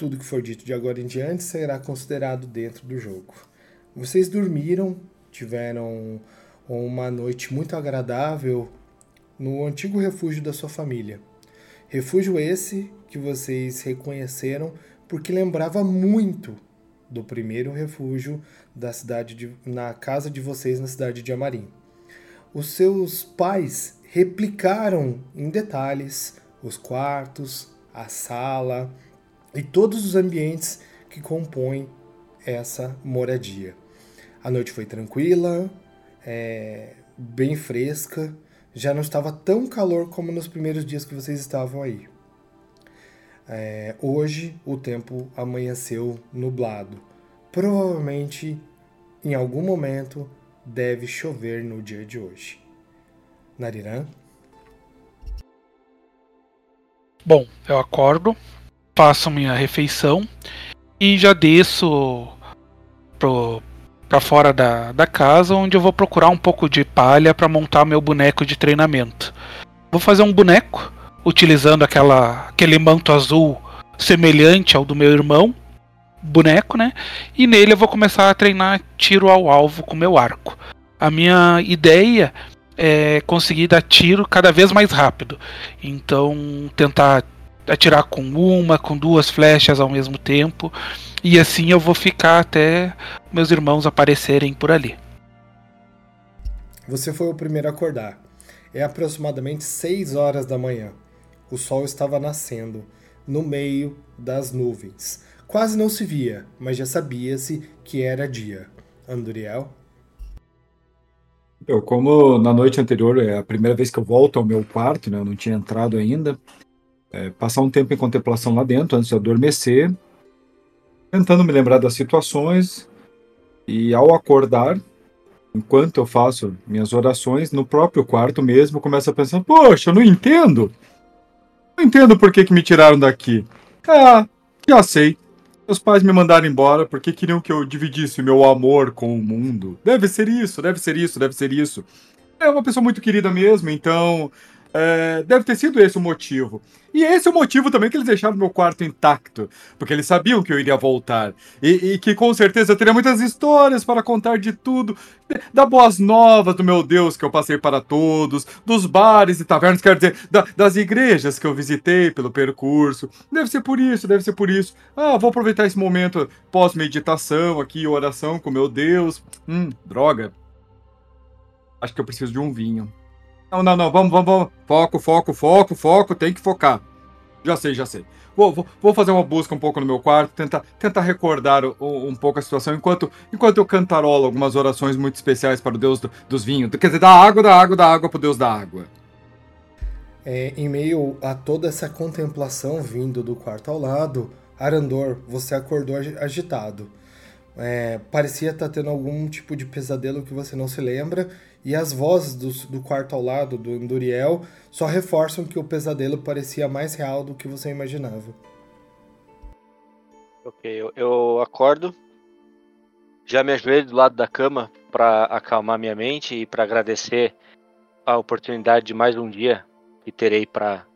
Tudo que for dito de agora em diante será considerado dentro do jogo. Vocês dormiram, tiveram uma noite muito agradável no antigo refúgio da sua família. Refúgio esse que vocês reconheceram porque lembrava muito do primeiro refúgio da cidade de, na casa de vocês na cidade de Amarim. Os seus pais replicaram em detalhes os quartos, a sala e todos os ambientes que compõem essa moradia. A noite foi tranquila, é, bem fresca, já não estava tão calor como nos primeiros dias que vocês estavam aí. É, hoje o tempo amanheceu nublado. Provavelmente em algum momento deve chover no dia de hoje. Narirã? Bom, eu acordo, faço minha refeição e já desço pro, pra fora da, da casa, onde eu vou procurar um pouco de palha para montar meu boneco de treinamento. Vou fazer um boneco utilizando aquela, aquele manto azul semelhante ao do meu irmão, boneco, né? E nele eu vou começar a treinar tiro ao alvo com meu arco. A minha ideia é conseguir dar tiro cada vez mais rápido. Então, tentar atirar com uma, com duas flechas ao mesmo tempo. E assim eu vou ficar até meus irmãos aparecerem por ali. Você foi o primeiro a acordar. É aproximadamente 6 horas da manhã. O sol estava nascendo no meio das nuvens. Quase não se via, mas já sabia-se que era dia. Anduriel? Eu, como na noite anterior é a primeira vez que eu volto ao meu quarto, né, eu não tinha entrado ainda, é, passar um tempo em contemplação lá dentro antes de adormecer, tentando me lembrar das situações e ao acordar, enquanto eu faço minhas orações no próprio quarto mesmo, começo a pensar: poxa, eu não entendo. Não entendo por que, que me tiraram daqui. Ah, já sei. Meus pais me mandaram embora porque queriam que eu dividisse meu amor com o mundo. Deve ser isso, deve ser isso, deve ser isso. É uma pessoa muito querida mesmo, então é, deve ter sido esse o motivo. E esse é o motivo também que eles deixaram meu quarto intacto, porque eles sabiam que eu iria voltar. E, e, que com certeza teria muitas histórias para contar de tudo, da boas novas do meu Deus que eu passei para todos, dos bares e tavernas, quer dizer, da, das igrejas que eu visitei pelo percurso. Deve ser por isso, deve ser por isso. Ah, vou aproveitar esse momento pós-meditação aqui, oração com meu Deus. Hum, droga. Acho que eu preciso de um vinho. Não, não, não, vamos, vamos, vamos. Foco, foco, foco, foco, tem que focar. Já sei, já sei. Vou, vou, vou fazer uma busca um pouco no meu quarto, tentar, tentar recordar um, um pouco a situação, enquanto, enquanto eu cantarolo algumas orações muito especiais para o Deus do, dos vinhos. Quer dizer, da água, da água, da água para o Deus da água. É, em meio a toda essa contemplação vindo do quarto ao lado, Arandor, você acordou agitado. É, parecia estar tá tendo algum tipo de pesadelo que você não se lembra e as vozes do, do quarto ao lado, do Enduriel, só reforçam que o pesadelo parecia mais real do que você imaginava. Ok, eu, eu acordo, já me ajoelho do lado da cama para acalmar minha mente e para agradecer a oportunidade de mais um dia que terei para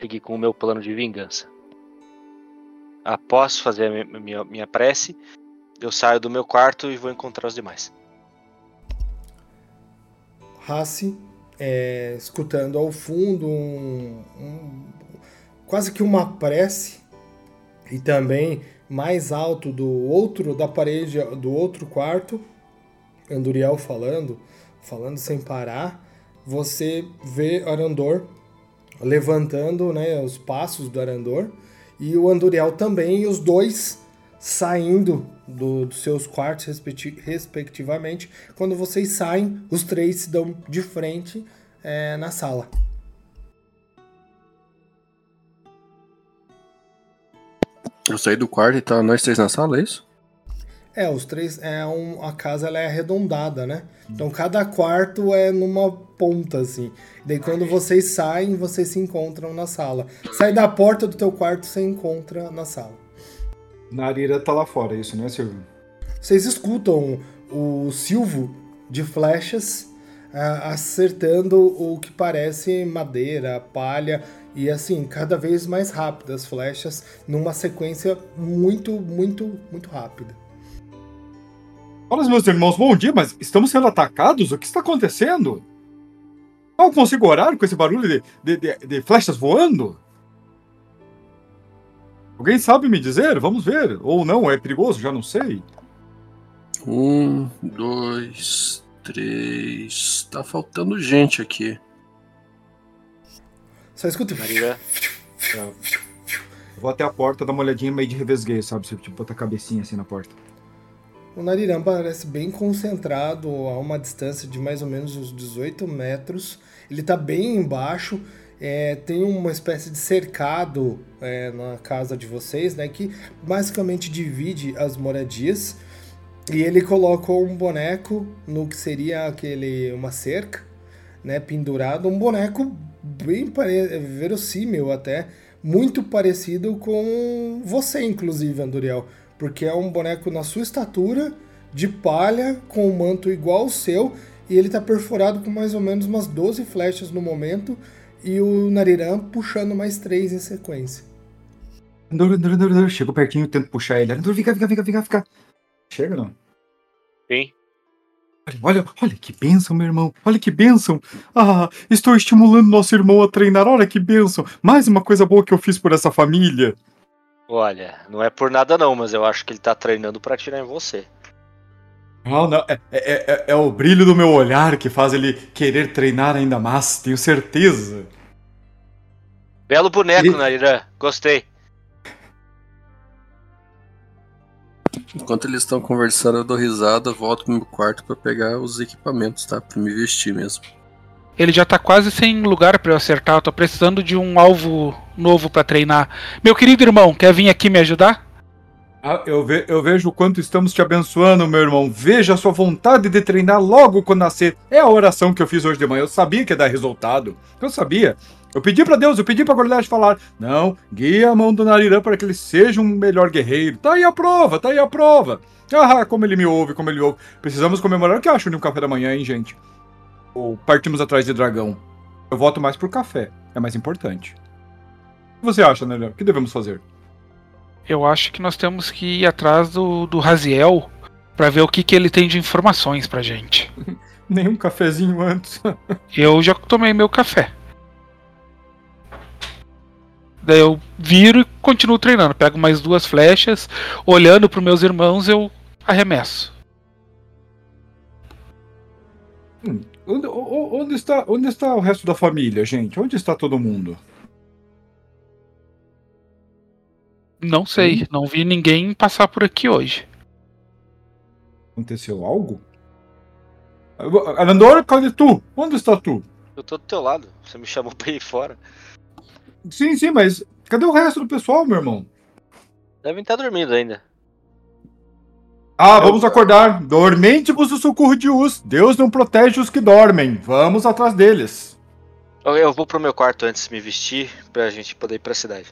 seguir com o meu plano de vingança. Após fazer minha, minha prece, eu saio do meu quarto e vou encontrar os demais. Hassi é, escutando ao fundo um, um, quase que uma prece e também mais alto do outro da parede do outro quarto Anduriel falando falando sem parar você vê Arandor levantando né, os passos do Arandor e o Anduriel também e os dois saindo do, dos seus quartos respectivamente. Quando vocês saem, os três se dão de frente é, na sala. Eu saí do quarto e tá nós três na sala, é isso? É, os três. É um, a casa ela é arredondada, né? Então cada quarto é numa ponta, assim. Daí quando vocês saem, vocês se encontram na sala. Sai da porta do teu quarto, você encontra na sala. Narira tá lá fora, é isso, né, Silvio? Vocês escutam o silvo de flechas ah, acertando o que parece madeira, palha e assim, cada vez mais rápidas flechas numa sequência muito, muito, muito rápida. Fala, meus irmãos, bom dia, mas estamos sendo atacados? O que está acontecendo? Não consigo orar com esse barulho de, de, de, de flechas voando? Alguém sabe me dizer? Vamos ver. Ou não, é perigoso, já não sei. Um, dois, três. Tá faltando gente aqui. Só escuta. Maria. Vou até a porta, dar uma olhadinha meio de revesgueio, sabe? Se tipo, botar a cabecinha assim na porta. O Nariram parece bem concentrado a uma distância de mais ou menos uns 18 metros. Ele tá bem embaixo. É, tem uma espécie de cercado é, na casa de vocês, né? Que basicamente divide as moradias. E ele colocou um boneco no que seria aquele uma cerca, né? Pendurado, um boneco bem verossímil até, muito parecido com você, inclusive, Anduriel porque é um boneco na sua estatura, de palha, com um manto igual ao seu, e ele tá perfurado com mais ou menos umas 12 flechas no momento, e o Nariran puxando mais três em sequência. Andor, Andor, Andor, Andor. Chego pertinho, tento puxar ele. Andor, fica, fica, fica, fica, fica. Chega, não? Sim. Olha, olha, olha que bênção, meu irmão. Olha que bênção. Ah, estou estimulando nosso irmão a treinar. Olha que bênção. Mais uma coisa boa que eu fiz por essa família. Olha, não é por nada não, mas eu acho que ele tá treinando pra atirar em você. Não, não. É, é, é, é o brilho do meu olhar que faz ele querer treinar ainda mais, tenho certeza. Belo boneco, Ele- Narirã. Gostei. Enquanto eles estão conversando, eu dou risada, volto pro meu quarto pra pegar os equipamentos, tá? Pra me vestir mesmo. Ele já tá quase sem lugar pra eu acertar. Eu tô precisando de um alvo novo pra treinar. Meu querido irmão, quer vir aqui me ajudar? Ah, eu, ve- eu vejo o quanto estamos te abençoando, meu irmão. Veja a sua vontade de treinar logo quando nascer. É a oração que eu fiz hoje de manhã. Eu sabia que ia dar resultado. Eu sabia. Eu pedi pra Deus, eu pedi pra Goliath falar: Não, guia a mão do Narirã para que ele seja um melhor guerreiro. Tá aí a prova, tá aí a prova. Ah, como ele me ouve, como ele ouve. Precisamos comemorar o que acham de um café da manhã, hein, gente? Ou partimos atrás de dragão. Eu voto mais pro café. É mais importante. O que você acha, Narirã? O que devemos fazer? Eu acho que nós temos que ir atrás do, do Raziel pra ver o que, que ele tem de informações pra gente. Nenhum cafezinho antes. Eu já tomei meu café. Daí eu viro e continuo treinando. Pego mais duas flechas, olhando pros meus irmãos, eu arremesso. Onde, o- onde está, onde está o resto da família, gente? Onde está todo mundo? Não sei, não vi ninguém passar por aqui hoje. Aconteceu algo? Arandor, cadê tu? Onde está tu? Eu tô do teu lado. Você me chamou pra ir fora. Sim, sim, mas cadê o resto do pessoal, meu irmão? Devem estar dormindo ainda. Ah, vamos acordar. Dormente-vos o socorro de Us. Deus não protege os que dormem. Vamos atrás deles. Eu- Eu vou pro meu quarto antes de me vestir pra gente poder ir pra cidade.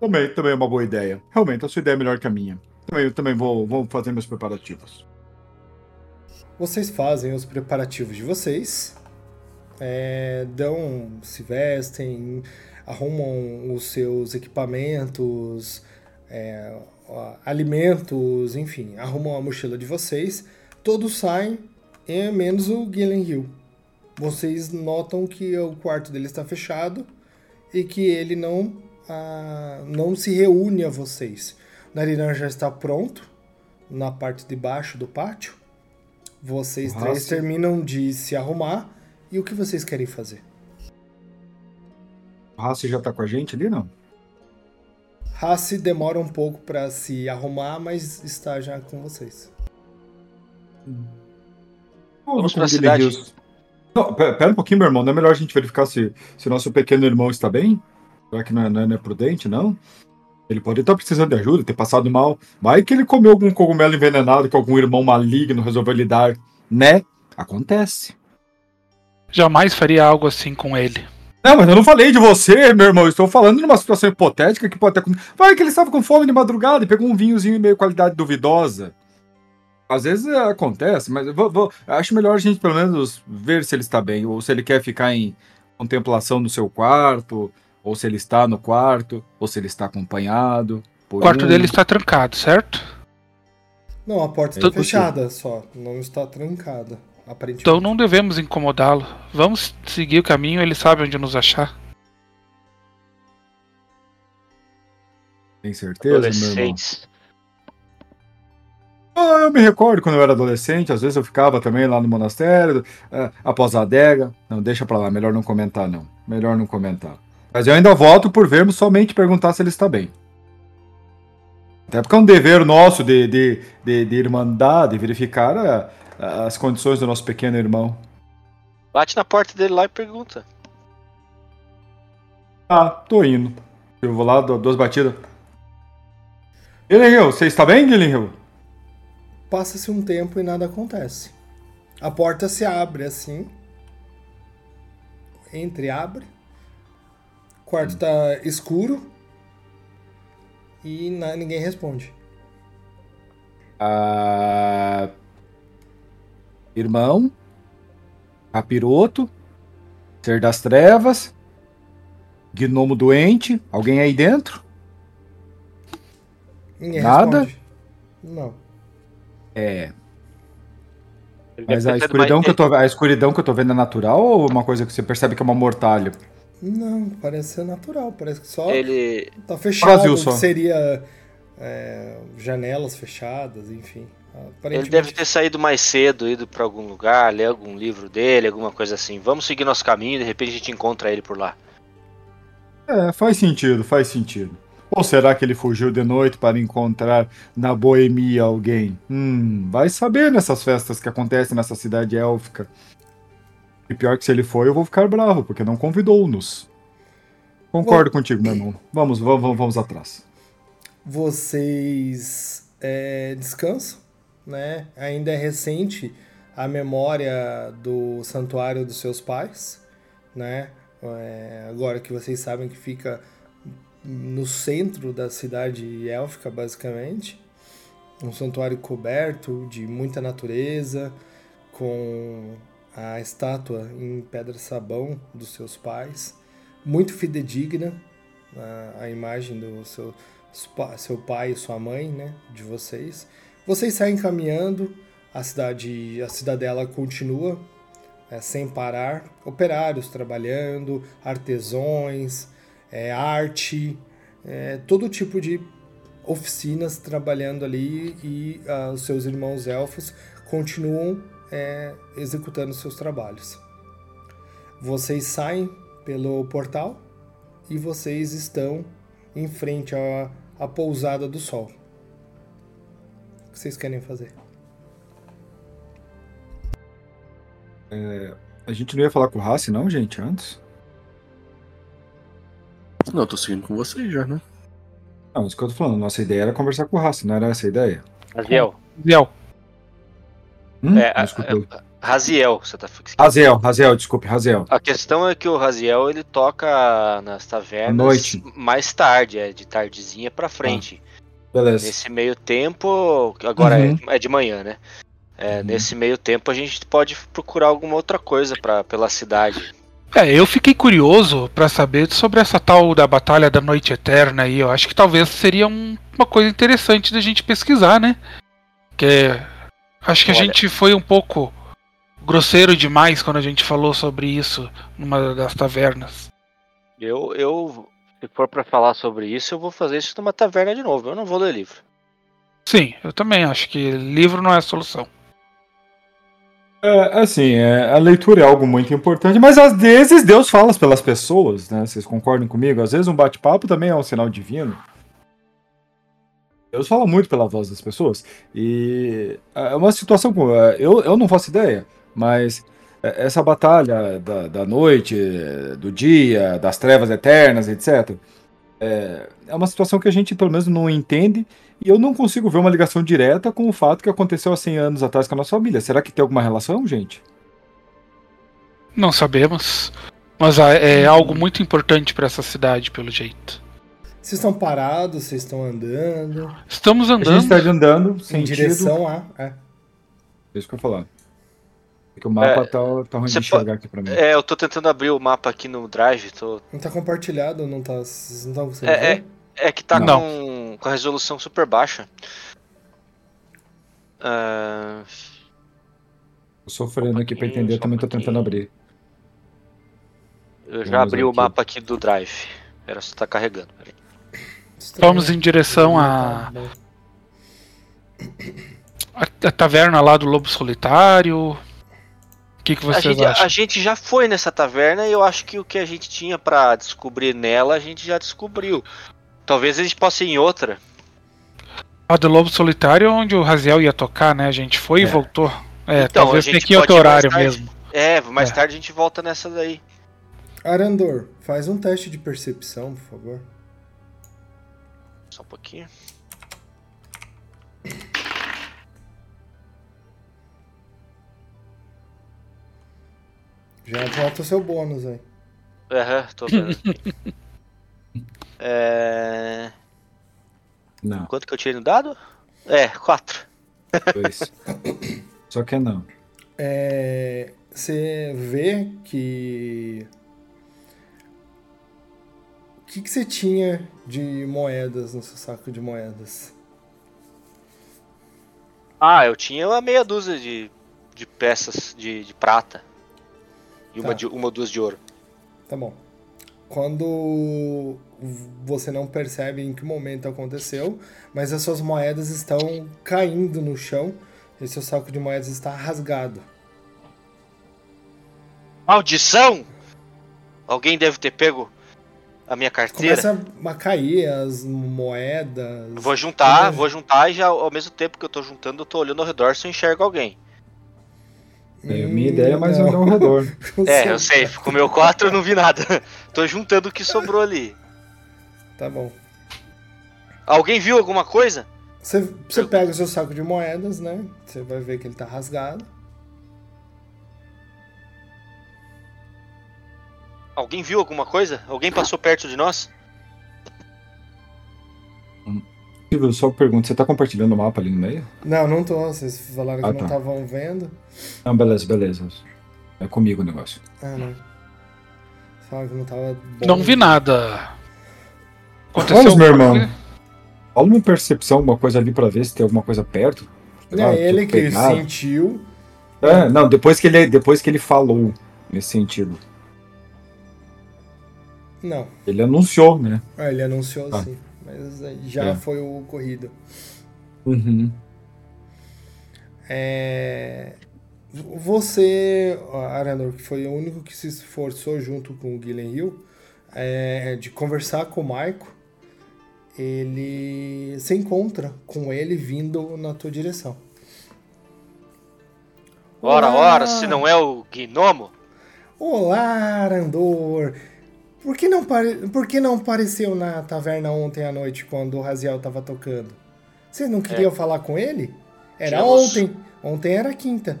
Também, também é uma boa ideia. Realmente, a sua ideia é melhor que a minha. Também, eu também vou, vou fazer meus preparativos. Vocês fazem os preparativos de vocês, é, dão, se vestem, arrumam os seus equipamentos, é, alimentos, enfim, arrumam a mochila de vocês. Todos saem, menos o Gillen Hill. Vocês notam que o quarto dele está fechado e que ele não, ah, não se reúne a vocês. O Nariran já está pronto na parte de baixo do pátio. Vocês Nossa. três terminam de se arrumar. E o que vocês querem fazer? O Hassi já tá com a gente ali, não? Hassi demora um pouco para se arrumar, mas está já com vocês. Vamos com pra cidade. Não, pera, pera um pouquinho, meu irmão. Não é melhor a gente verificar se, se nosso pequeno irmão está bem? Será que não é, não é- não é prudente, não? Ele pode estar precisando de ajuda, ter passado mal. Vai que ele comeu algum cogumelo envenenado que algum irmão maligno resolveu lhe dar, né? Acontece. Jamais faria algo assim com ele. Não, mas eu não falei de você, meu irmão. Eu estou falando numa situação hipotética que pode ter acontecido. Vai que ele estava com fome de madrugada e pegou um vinhozinho meio qualidade duvidosa. Às vezes é, acontece, mas vou, vou- acho melhor a gente pelo menos ver se ele está bem, ou se ele quer ficar em contemplação no seu quarto, ou se ele está no quarto, ou se ele está acompanhado. O quarto um. dele está trancado, certo? Não, a porta É está impossível. fechada só, não está trancada, aparentemente. Então não devemos incomodá-lo. Vamos seguir o caminho, ele sabe onde nos achar. Tem certeza, meu irmão? Ah, eu me recordo quando eu era adolescente, às vezes eu ficava também lá no monastério, ah, após a adega. Não, deixa pra lá, melhor não comentar, não. Melhor não comentar. Mas eu ainda voto por vermos somente perguntar se ele está bem. Até porque é um dever nosso de, de, de, de irmandade, verificar ah, as condições do nosso pequeno irmão. Bate na porta dele lá e pergunta. Ah, tô indo. Eu vou lá, dou duas batidas. Guilherme Hill, você está bem, Guilherme Hill? Passa-se um tempo e nada acontece. A porta se abre assim. Entreabre. O quarto tá escuro. E na- ninguém responde. Ah, irmão, capiroto, ser das trevas, gnomo doente, alguém aí dentro? Ninguém Nada? responde. Não. É, mas a escuridão, que eu tô, a escuridão que eu tô vendo é natural ou uma coisa que você percebe que é uma mortalha? Não, parece ser natural. Parece que só Ele, tá fechado. Vazio só. Seria é, janelas fechadas, enfim. ele Aparentemente, deve ter saído mais cedo, ido pra algum lugar, ler algum livro dele, alguma coisa assim. Vamos seguir nosso caminho, de repente a gente encontra ele por lá. É, faz sentido, faz sentido. Ou será que ele fugiu de noite para encontrar na boemia alguém? Hum, vai saber nessas festas que acontecem nessa cidade élfica. E pior que se ele foi, eu vou ficar bravo, porque não convidou-nos. Concordo contigo, meu irmão. Vamos, vamos, vamos atrás. vocês é, descansam, né? Ainda é recente a memória do santuário dos seus pais, né? É, agora que vocês sabem que fica no centro da cidade élfica, basicamente. Um santuário coberto de muita natureza, com a estátua em pedra-sabão dos seus pais, muito fidedigna a, a imagem do seu, seu pai e sua mãe, né, de vocês. Vocês saem caminhando, a cidade, a cidadela continua é, sem parar, operários trabalhando, artesões, é, arte, é, todo tipo de oficinas trabalhando ali e ah, os seus irmãos elfos continuam é, executando seus trabalhos. Vocês saem pelo portal e vocês estão em frente à, à pousada do sol. O que vocês querem fazer? A gente não ia falar com o Rassi, não, gente, antes? Não, eu tô seguindo com vocês já, né? Não, isso que eu tô falando. Nossa ideia era conversar com o Rassi, não era essa a ideia? Raziel. Ziel, Hum? É, escutei. Raziel, você tá Raziel, Raziel, desculpe, Raziel. A questão é que o Raziel ele toca nas tavernas noite. mais tarde, é de tardezinha pra frente. Beleza. Nesse meio tempo, agora Uhum. é, é de manhã, né? É, Uhum. Nesse meio tempo a gente pode procurar alguma outra coisa pra, pela cidade. É, eu fiquei curioso pra saber sobre essa tal da Batalha da Noite Eterna aí. Eu acho que talvez seria um- uma coisa interessante da gente pesquisar, né? Que acho que a Olha. gente foi um pouco grosseiro demais quando a gente falou sobre isso numa das tavernas. Eu, eu, se for pra falar sobre isso, eu vou fazer isso numa taverna de novo. Eu não vou ler livro. Sim, eu também acho que livro não é a solução. É, assim, é, a leitura é algo muito importante, mas às vezes Deus fala pelas pessoas, né? Vocês concordam comigo? Às vezes um bate-papo também é um sinal divino. Deus fala muito pela voz das pessoas. E é uma situação. é, Eu, eu não faço ideia, mas é, essa batalha da, da noite, é, do dia, das trevas eternas, etc. É, é uma situação que a gente, pelo menos, não entende. E eu não consigo ver uma ligação direta com o fato que aconteceu há 100 anos atrás com a nossa família. Será que tem alguma relação, gente? Não sabemos. Mas ah, é algo muito importante pra essa cidade, pelo jeito. Vocês estão parados, vocês estão andando Estamos A gente andando. está andando em sentido. direção a. é. É isso que eu ia falar. É que o mapa É, tá, tá ruim de enxergar aqui pra mim. É, eu tô tentando abrir o mapa aqui no Drive. Tô... Não tá compartilhado, não tá. Vocês não estão conseguindo É, ver? É que tá Não. com, com a resolução super baixa. Ah, Tô sofrendo aqui pra entender, um também tô tentando abrir. eu já Vamos abri o aqui. mapa aqui do Drive. Era só tá carregando. peraí. Estranho. Vamos em direção Tá à bom. a, a taverna lá do Lobo Solitário. O que, que A vocês gente, acham? a gente já foi nessa taverna e eu acho que o que a gente tinha pra descobrir nela, a gente já descobriu. Talvez a gente possa ir em outra. A do Lobo Solitário é onde o Raziel ia tocar, né? A gente foi e É. voltou. É, Então, talvez a tenha gente que ir outro horário tarde. mesmo. É, mais É. tarde a gente volta nessa daí. Arandor, faz um teste de percepção, por favor. Só um pouquinho. Já bota o seu bônus aí. Aham, tô vendo. é... Não, Quanto que eu tirei no dado? É, quatro. dois. Só que não. É, você vê que. O que, que você tinha de moedas no seu saco de moedas? Ah, eu tinha uma meia dúzia de, de peças de, de prata. E uma, Tá. de, uma ou duas de ouro. Tá bom. Quando você não percebe em que momento aconteceu, mas as suas moedas estão caindo no chão e seu saco de moedas está rasgado. Maldição! Alguém deve ter pego a minha carteira. Começa a cair as moedas. Vou juntar, Como- vou juntar e já ao mesmo tempo que eu tô juntando, eu tô olhando ao redor se eu enxergo alguém. É, minha ideia é mais olhar ao redor. É, eu sei, com o meu 4 eu não vi nada. tô juntando o que sobrou ali. Tá bom. Alguém viu alguma coisa? Você, você pega o seu saco de moedas, né? Você vai ver que ele tá rasgado. Alguém viu alguma coisa? Alguém passou perto de nós? Silvio, só pergunta, você tá compartilhando o mapa ali no meio? Não, não tô. Vocês falaram que Ah, não tá. estavam vendo. Não, beleza, beleza. É comigo o negócio. Ah, não. Falaram que não tava bom. Não vi nada. Aconteceu Vamos, meu alguma irmão. Rola uma percepção, alguma coisa ali pra ver se tem alguma coisa perto. Lá, É ele tipo, que pegar. sentiu. É, não, depois que, ele, depois que ele falou nesse sentido. Não. Ele anunciou, né? Ah, ele anunciou Ah. sim. Mas aí já É. foi o ocorrido. Uhum. É... Você, Aranor, que foi o único que se esforçou junto com o Guilherme Hill, é, de conversar com o Maico, ele se encontra com ele vindo na tua direção. Ora, Olá! ora, se não é o gnomo? Olá, Arandor! Por que, não pare... Por que não apareceu na taverna ontem à noite quando o Raziel tava tocando? Vocês não queriam falar com ele? Era Tínhamos- ontem. Ontem era quinta.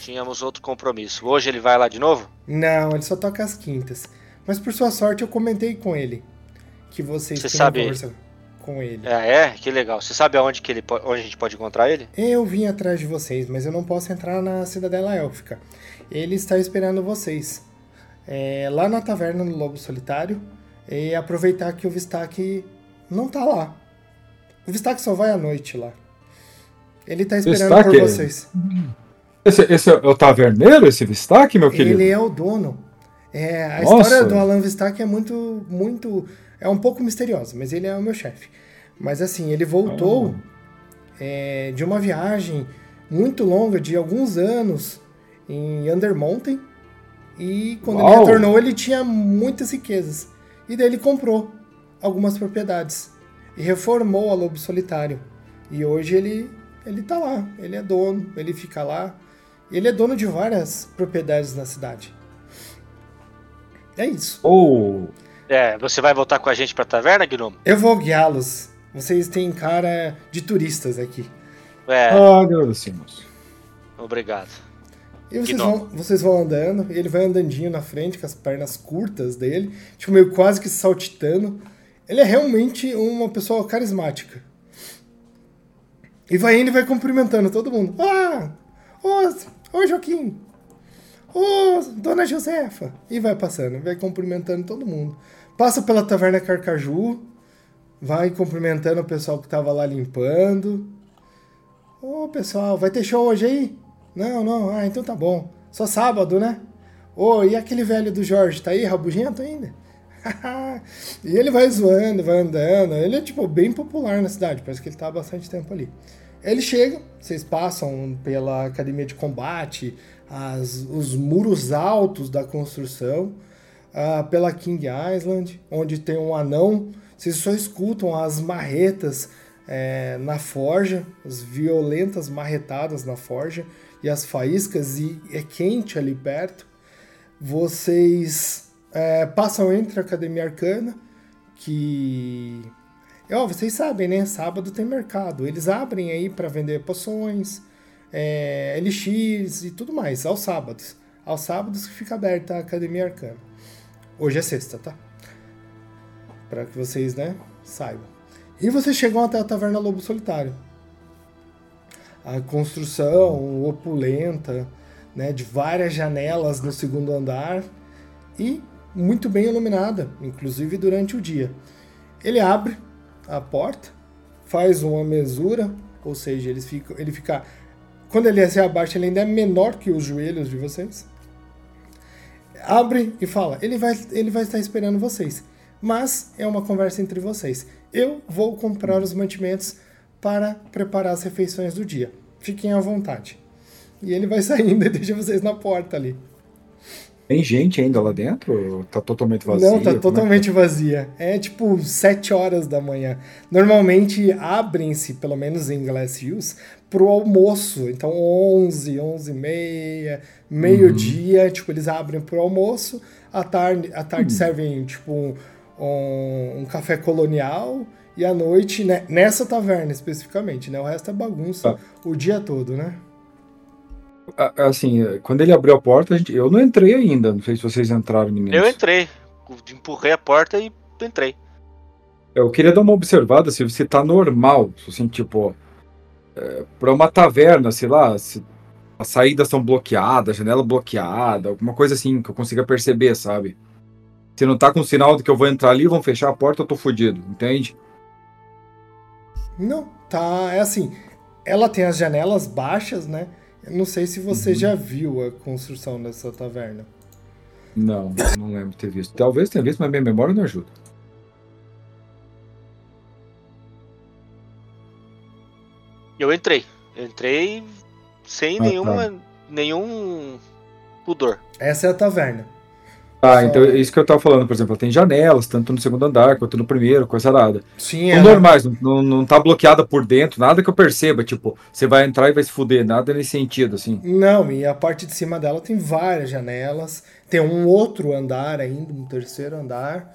Tínhamos outro compromisso. Hoje ele vai lá de novo? Não, ele só toca às quintas. Mas por sua sorte eu comentei com ele que vocês Você sabe- com ele. É, é? Que legal. Você sabe aonde, que ele, onde a gente pode encontrar ele? Eu vim atrás de vocês, mas eu não posso entrar na Cidadela Élfica. Ele está esperando vocês. É, lá na taverna do Lobo Solitário. E aproveitar que o Vistac não tá lá. O Vistac só vai à noite lá. Ele tá esperando Vistac por é- vocês. Esse, esse é o taverneiro, esse Vistac, meu querido? Ele é o dono. É, a Nossa. história do Alan Vistac é muito, muito. É um pouco misteriosa, mas ele é o meu chefe. Mas assim, ele voltou é, de uma viagem muito longa, de alguns anos, em Undermountain. E quando ele Uau. retornou, ele tinha muitas riquezas. E daí ele comprou algumas propriedades. E reformou a Lobo Solitário. E hoje ele, ele tá lá. Ele é dono, ele fica lá. Ele é dono de várias propriedades na cidade. É isso. Ou. É, você vai voltar com a gente pra taverna, gnomo? Eu vou guiá-los. Vocês têm cara de turistas aqui. É, Ah, agradecemos. obrigado. E vocês vão, vocês vão andando, e ele vai andandinho na frente com as pernas curtas dele, tipo meio quase que saltitando. Ele é realmente uma pessoa carismática. E vai indo e vai cumprimentando todo mundo. Ah! Ô, ô Joaquim! Ô, dona Josefa! E vai passando, vai cumprimentando todo mundo. Passa pela taverna Carcaju, vai cumprimentando o pessoal que tava lá limpando. Ô, pessoal, vai ter show hoje aí? Não, não, ah, então tá bom. Só sábado, né? Ô, e aquele velho do Jorge, tá aí, rabugento ainda? e ele vai zoando, vai andando. Ele é, tipo, bem popular na cidade, parece que ele tá há bastante tempo ali. Ele chega, vocês passam pela academia de combate, as, os muros altos da construção, uh, pela King Island, onde tem um anão. Vocês só escutam as marretas é, na forja, as violentas marretadas na forja e as faíscas, e é quente ali perto. Vocês é, passam entre a Academia Arcana, que Ó, oh, vocês sabem, né? Sábado tem mercado. Eles abrem aí para vender poções, é, LX e tudo mais, aos sábados. Aos sábados que fica aberta a Academia Arcana. Hoje é sexta, tá? Para que vocês, né, saibam. E vocês chegam até a Taverna Lobo Solitário. A construção opulenta, né, de várias janelas no segundo andar e muito bem iluminada, inclusive durante o dia. Ele abre a porta, faz uma mesura, ou seja, ele fica, ele fica quando ele se abaixa, ele ainda é menor que os joelhos de vocês. Abre e fala: ele vai, ele vai estar esperando vocês. Mas é uma conversa entre vocês. Eu vou comprar os mantimentos para preparar as refeições do dia. Fiquem à vontade. E ele vai saindo e deixa vocês na porta ali. Tem gente ainda lá dentro? Tá totalmente vazia? Não, tá é totalmente é? vazia. É tipo 7 horas da manhã. Normalmente abrem-se, pelo menos em Glass Hills, pro almoço. Então 11, 11 e meia, meio-dia, uhum. tipo, eles abrem pro almoço. À tarde, à tarde uhum. servem, tipo, um, um, um, café colonial. E à noite, né, nessa taverna especificamente, né? O resto é bagunça ah. o dia todo, né? assim, quando ele abriu a porta, gente, eu não entrei ainda. Não sei se vocês entraram, meninos. Eu entrei. Empurrei a porta e entrei. Eu queria dar uma observada se você tá normal, assim, tipo, é, para uma taverna, sei lá, se as saídas são bloqueadas, janela bloqueada, alguma coisa assim que eu consiga perceber, sabe? Se não tá com sinal de que eu vou entrar ali, vão fechar a porta, eu tô fudido, entende? Não, tá, é assim, ela tem as janelas baixas, né? não sei se você uhum. já viu a construção dessa taverna. Não, não lembro de ter visto. Talvez tenha visto, mas minha memória não ajuda. Eu entrei. Eu entrei sem ah, nenhuma, tá. nenhum pudor. Essa é a taverna. Ah, então é isso que eu tava falando, por exemplo, ela tem janelas, tanto no segundo andar quanto no primeiro, coisa nada. Sim, ela... normais, não, não tá bloqueada por dentro, nada que eu perceba, tipo, você vai entrar e vai se fuder, nada nesse sentido, assim. Não, e a parte de cima dela tem várias janelas, tem um outro andar ainda, um terceiro andar,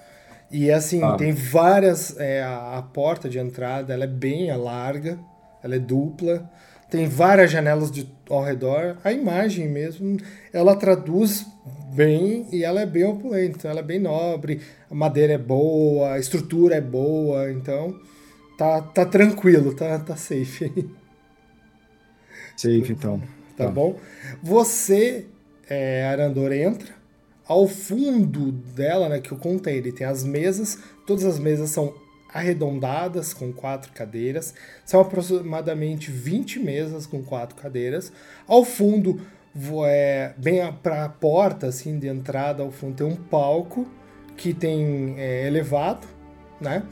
e assim, ah. tem várias, é, a, a porta de entrada, ela é bem larga, ela é dupla, tem várias janelas de, ao redor, a imagem mesmo, ela traduz bem e ela é bem opulenta, então ela é bem nobre, a madeira é boa, a estrutura é boa, então tá, tá tranquilo, tá, tá safe Safe, então. Tá, tá. bom? Você, é, Arandor, entra. Ao fundo dela, né, que eu contei, ele tem as mesas, todas as mesas são arredondadas com quatro cadeiras. São aproximadamente 20 mesas com quatro cadeiras. Ao fundo, é, bem para a porta assim de entrada ao fundo tem um palco que tem é, elevado, né?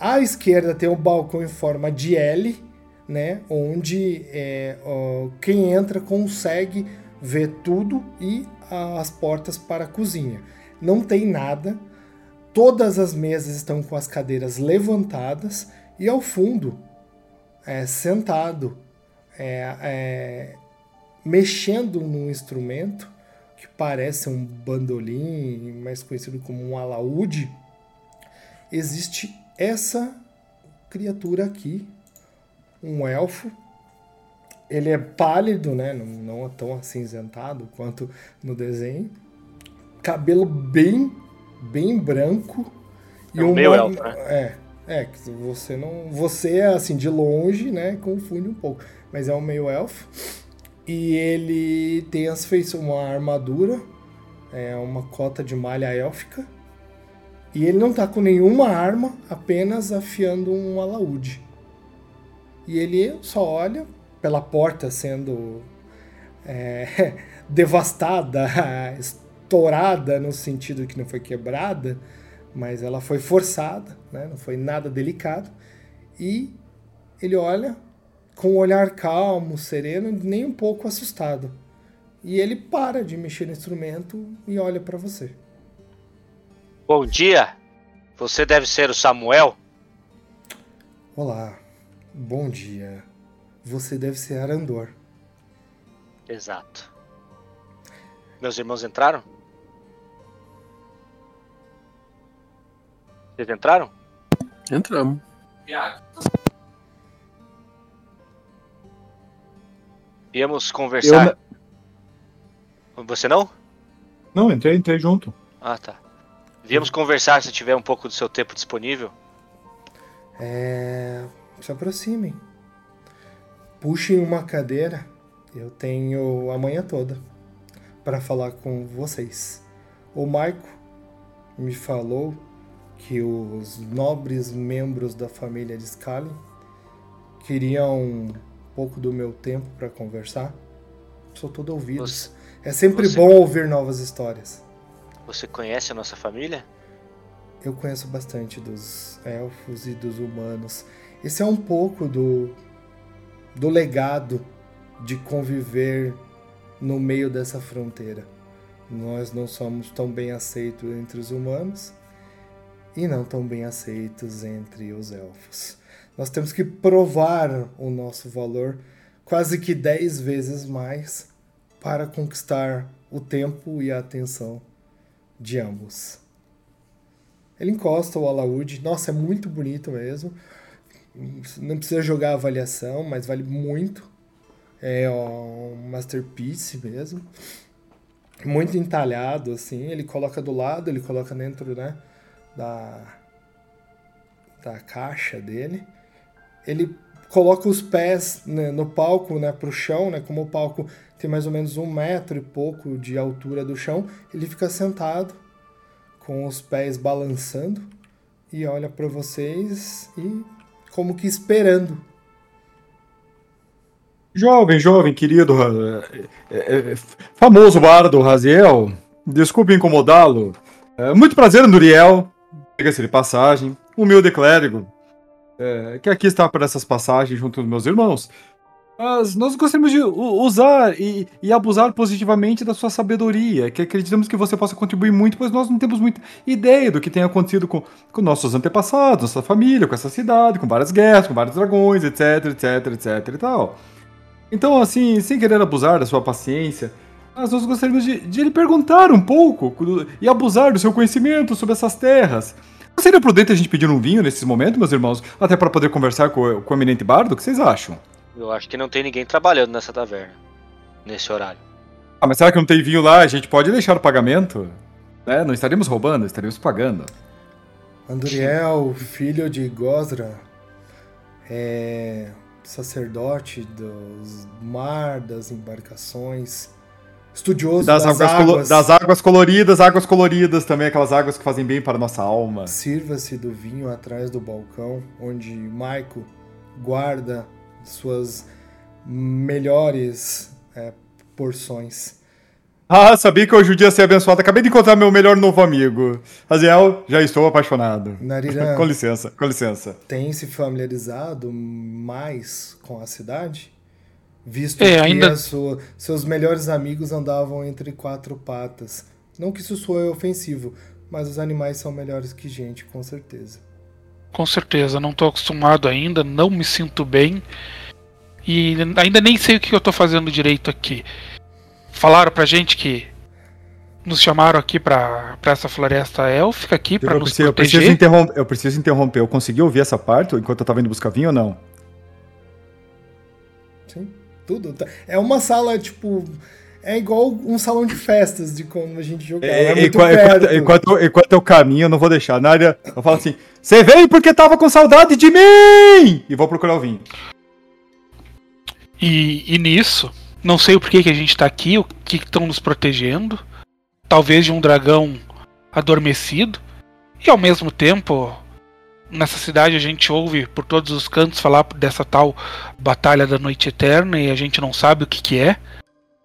À esquerda tem um balcão em forma de L, né? Onde é, ó, quem entra consegue ver tudo e as portas para a cozinha. Não tem nada. Todas as mesas estão com as cadeiras levantadas e ao fundo, é, sentado, é, é mexendo num instrumento que parece um bandolim, mais conhecido como um alaúde, existe essa criatura aqui, um elfo. Ele é pálido, né? Não, não é tão acinzentado quanto no desenho. Cabelo bem, bem branco. É e um meio elfo, né? É, é, que você não. Você, assim, de longe, né, confunde um pouco. Mas é um meio elfo. E ele tem as feições, uma armadura, é uma cota de malha élfica. E ele não tá com nenhuma arma, apenas afiando um alaúde. E ele só olha pela porta sendo é, devastada, estourada no sentido que não foi quebrada, mas ela foi forçada, né? não foi nada delicado. E ele olha com um olhar calmo, sereno, nem um pouco assustado. E ele para de mexer no instrumento e olha para você. Bom dia! Você deve ser o Samuel? Olá, bom dia. Você deve ser Arandor. Exato. Meus irmãos entraram? Vocês entraram? Entramos. Viemos conversar. Eu Você não? Não, entrei, entrei junto. Ah, tá. Viemos conversar se tiver um pouco do seu tempo disponível. É. Se aproximem. Puxem uma cadeira. Eu tenho a manhã toda para falar com vocês. O Maico me falou que os nobres membros da família de Scully queriam um pouco do meu tempo para conversar. Sou todo ouvidos. Você- É sempre bom ouvir novas histórias. Você conhece a nossa família? Eu conheço bastante dos elfos e dos humanos. Esse é um pouco do, do legado de conviver no meio dessa fronteira. Nós não somos tão bem aceitos entre os humanos e não tão bem aceitos entre os elfos. Nós temos que provar o nosso valor quase que dez vezes mais para conquistar o tempo e a atenção de ambos. Ele encosta o alaúde. Nossa, é muito bonito mesmo. Não precisa jogar avaliação, mas vale muito. É um masterpiece mesmo. Muito entalhado, assim. Ele coloca do lado, ele coloca dentro, né? Da, da caixa dele. Ele coloca os pés né, no palco, né? Pro chão, né? Como o palco tem mais ou menos um metro e pouco de altura do chão, ele fica sentado com os pés balançando e olha para vocês e como que esperando. Jovem, jovem, querido, eh, eh, eh, famoso bardo Raziel, desculpe incomodá-lo. Eh, muito prazer, Nuriel, diga-se de passagem, humilde clérigo, eh, que aqui está por essas passagens junto dos meus irmãos. Mas nós gostaríamos de usar e, e abusar positivamente da sua sabedoria, que acreditamos que você possa contribuir muito, pois nós não temos muita ideia do que tem acontecido com, com nossos antepassados, nossa família, com essa cidade, com várias guerras, com vários dragões, etc, etc, etc e tal. Então, assim, sem querer abusar da sua paciência, nós gostaríamos de, de lhe perguntar um pouco do- e abusar do seu conhecimento sobre essas terras. Não seria prudente a gente pedir um vinho nesses momentos, meus irmãos, até para poder conversar com, o- com o eminente bardo? O que vocês acham? Eu acho que não tem ninguém trabalhando nessa taverna. Nesse horário. Ah, mas será que não tem vinho lá? A gente pode deixar o pagamento? Né? Não estaríamos roubando, estaríamos pagando. Anduriel, filho de Gosra, é sacerdote dos mar, das embarcações, estudioso Das, das, águas, águas. das águas coloridas, águas coloridas também, aquelas águas que fazem bem para a nossa alma. Sirva-se do vinho atrás do balcão, onde Maico guarda suas melhores é, porções. Ah, sabia que hoje o dia ia ser abençoado. Acabei de encontrar meu melhor novo amigo. Aziel, já estou apaixonado. Nariran, com licença, com licença. tem se familiarizado mais com a cidade? Visto É, que ainda- sua- seus melhores amigos andavam entre quatro patas. Não que isso soe ofensivo, mas os animais são melhores que gente, com certeza. Com certeza, não tô acostumado ainda, não me sinto bem. E ainda nem sei o que eu tô fazendo direito aqui. Falaram pra gente que nos chamaram aqui pra, pra essa floresta élfica aqui pra Eu nos preciso, eu, proteger. preciso interromper, eu preciso interromper. Eu consegui ouvir essa parte enquanto eu tava indo buscar vinho ou não? Tudo. tá- É uma sala, tipo. É igual um salão de festas de quando a gente jogava. É, É, muito enquanto, perto. enquanto, enquanto, enquanto eu caminho, eu não vou deixar. Na área, eu falo assim: Você veio porque tava com saudade de mim! E vou procurar o vinho. E, e nisso, Não sei o porquê que a gente tá aqui, o que estão nos protegendo. Talvez de um dragão adormecido. E ao mesmo tempo, nessa cidade a gente ouve por todos os cantos falar dessa tal Batalha da Noite Eterna e a gente não sabe o que, que é.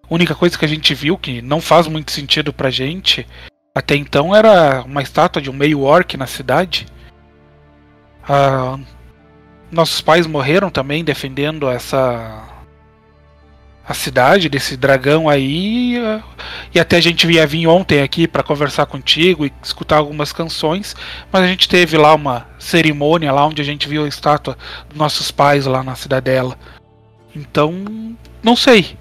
A única coisa que a gente viu que não faz muito sentido pra gente até então era uma estátua de um meio orc na cidade. Ah, nossos pais morreram também defendendo essa a cidade desse dragão aí e até a gente via vir ontem aqui para conversar contigo e escutar algumas canções, mas a gente teve lá uma cerimônia lá onde a gente viu a estátua dos nossos pais lá na cidadela. Então, não sei.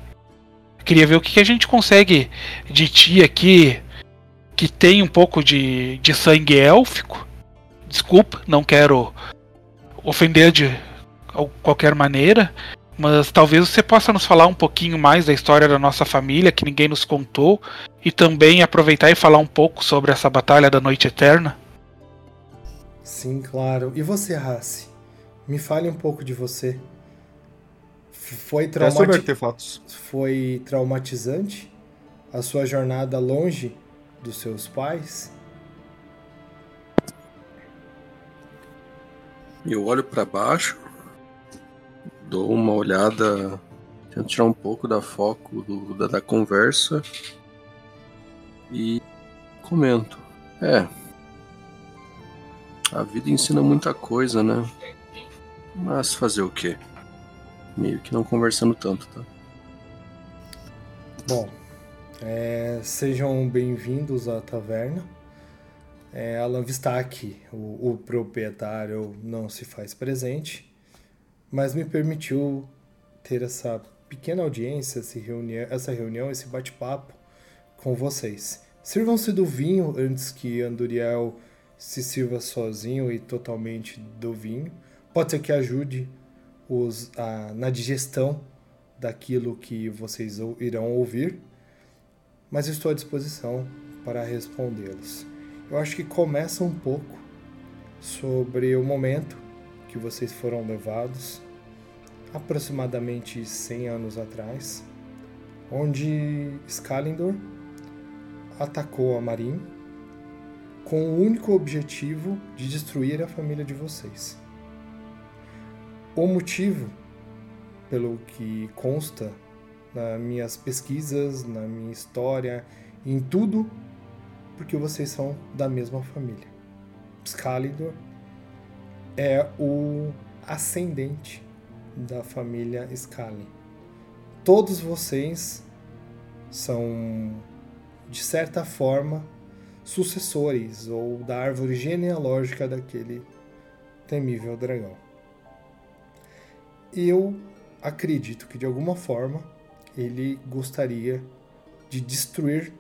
Queria ver o que a gente consegue de ti aqui que tem um pouco de, de sangue élfico. Desculpa, não quero ofender de qualquer maneira, mas talvez você possa nos falar um pouquinho mais da história da nossa família que ninguém nos contou e também aproveitar e falar um pouco sobre essa batalha da Noite Eterna. Sim, claro. E você, Rassi? Me fale um pouco de você. Foi, traumati... Foi traumatizante a sua jornada longe dos seus pais? Eu olho para baixo dou uma olhada, tento tirar um pouco da foco do, da, da conversa e comento. É. A vida ensina muita coisa, né? Mas fazer o quê? Meio que não conversando tanto, tá? Bom, é, sejam bem-vindos à taverna. É, Alan Vistac, o, o proprietário, não se faz presente mas me permitiu ter essa pequena audiência, essa reunião, esse bate-papo com vocês. Sirvam-se do vinho antes que Anduriel se sirva sozinho e totalmente do vinho. Pode ser que ajude os, a, na digestão daquilo que vocês irão ouvir, mas estou à disposição para respondê-los. Eu acho que começa um pouco sobre o momento que vocês foram levados aproximadamente 100 anos atrás, onde Skalindor atacou a Marin com o único objetivo de destruir a família de vocês. O motivo, pelo que consta nas minhas pesquisas, na minha história, em tudo, porque vocês são da mesma família. Excalibur é o ascendente da família Scully. Todos vocês são, de certa forma, sucessores ou da árvore genealógica daquele temível dragão. Eu acredito que de alguma forma ele gostaria de destruir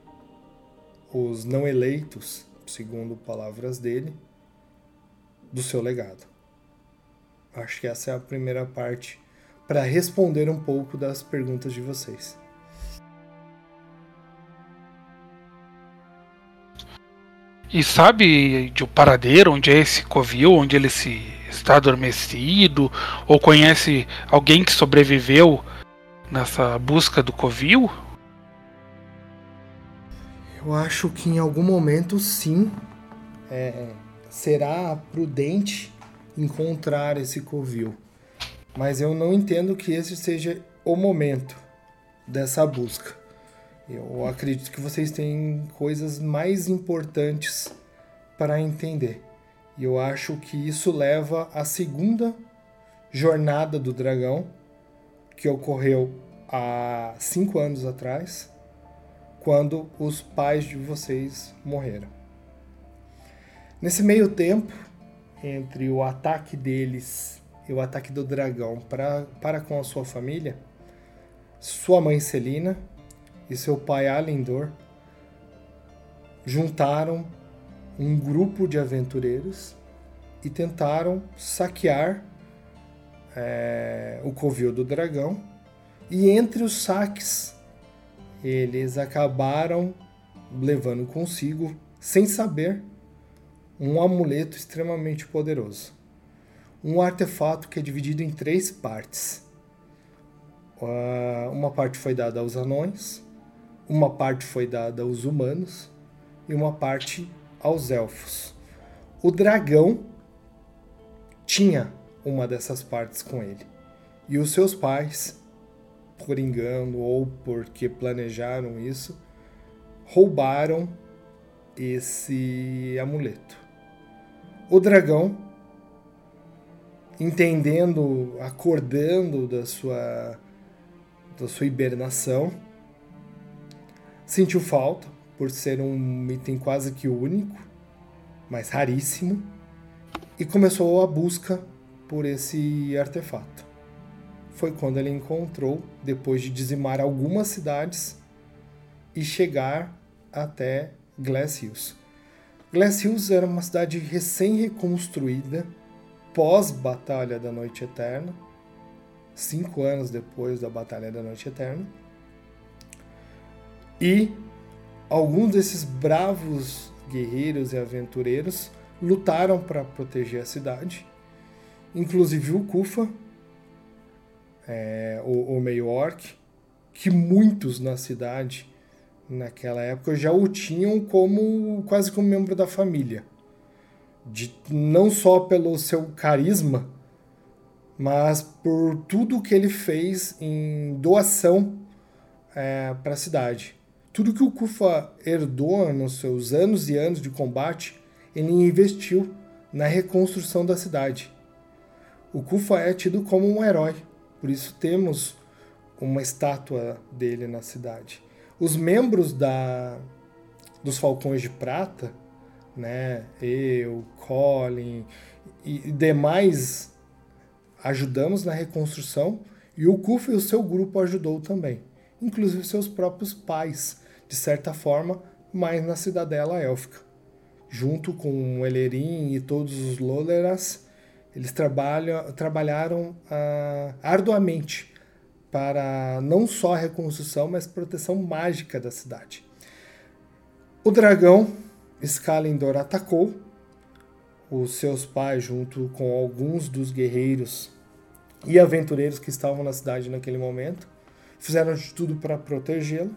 os não eleitos, segundo palavras dele, do seu legado. Acho que essa é a primeira parte para responder um pouco das perguntas de vocês. E sabe de o um paradeiro, onde é esse covil, onde ele se está adormecido, ou conhece alguém que sobreviveu nessa busca do covil? Eu acho que em algum momento sim. É, será prudente encontrar esse covil. Mas eu não entendo que esse seja o momento dessa busca. Eu acredito que vocês têm coisas mais importantes para entender. E eu acho que isso leva à segunda jornada do dragão, que ocorreu há cinco anos atrás, quando os pais de vocês morreram. Nesse meio tempo, entre o ataque deles e o ataque do dragão pra, para com a sua família, sua mãe Celina e seu pai Alendor juntaram um grupo de aventureiros e tentaram saquear é, o covil do dragão. E entre os saques, eles acabaram levando consigo, sem saber, um amuleto extremamente poderoso. Um artefato que é dividido em três partes, Uh, uma parte foi dada aos anões, uma parte foi dada aos humanos e uma parte aos elfos. O dragão tinha uma dessas partes com ele. E os seus pais, por engano ou porque planejaram isso, roubaram esse amuleto. O dragão, entendendo, acordando da sua da sua hibernação, sentiu falta por ser um item quase que único, mas raríssimo, e começou a busca por esse artefato. Foi quando ele encontrou, depois de dizimar algumas cidades e chegar até Glass Hills. Glass Hills era uma cidade recém-reconstruída pós-Batalha da Noite Eterna, cinco anos depois da Batalha da Noite Eterna. E alguns desses bravos guerreiros e aventureiros lutaram para proteger a cidade inclusive o Kufa, é, o, o meio orc, que muitos na cidade naquela época já o tinham como quase como membro da família. De, não só pelo seu carisma, mas por tudo que ele fez em doação é, para a cidade. Tudo que o Kufa herdou nos seus anos e anos de combate, ele investiu na reconstrução da cidade. O Kufa é tido como um herói, por isso temos uma estátua dele na cidade. Os membros da, dos Falcões de Prata, né, eu, Colin e demais ajudamos na reconstrução e o Kufa e o seu grupo ajudou também, inclusive seus próprios pais, de certa forma, mais na cidadela élfica. Junto com o Elerin e todos os Loleras, eles trabalham, trabalharam ah, arduamente para não só a reconstrução, mas proteção mágica da cidade. O dragão Skalindor atacou. Os seus pais, junto com alguns dos guerreiros e aventureiros que estavam na cidade naquele momento, fizeram de tudo para protegê-lo,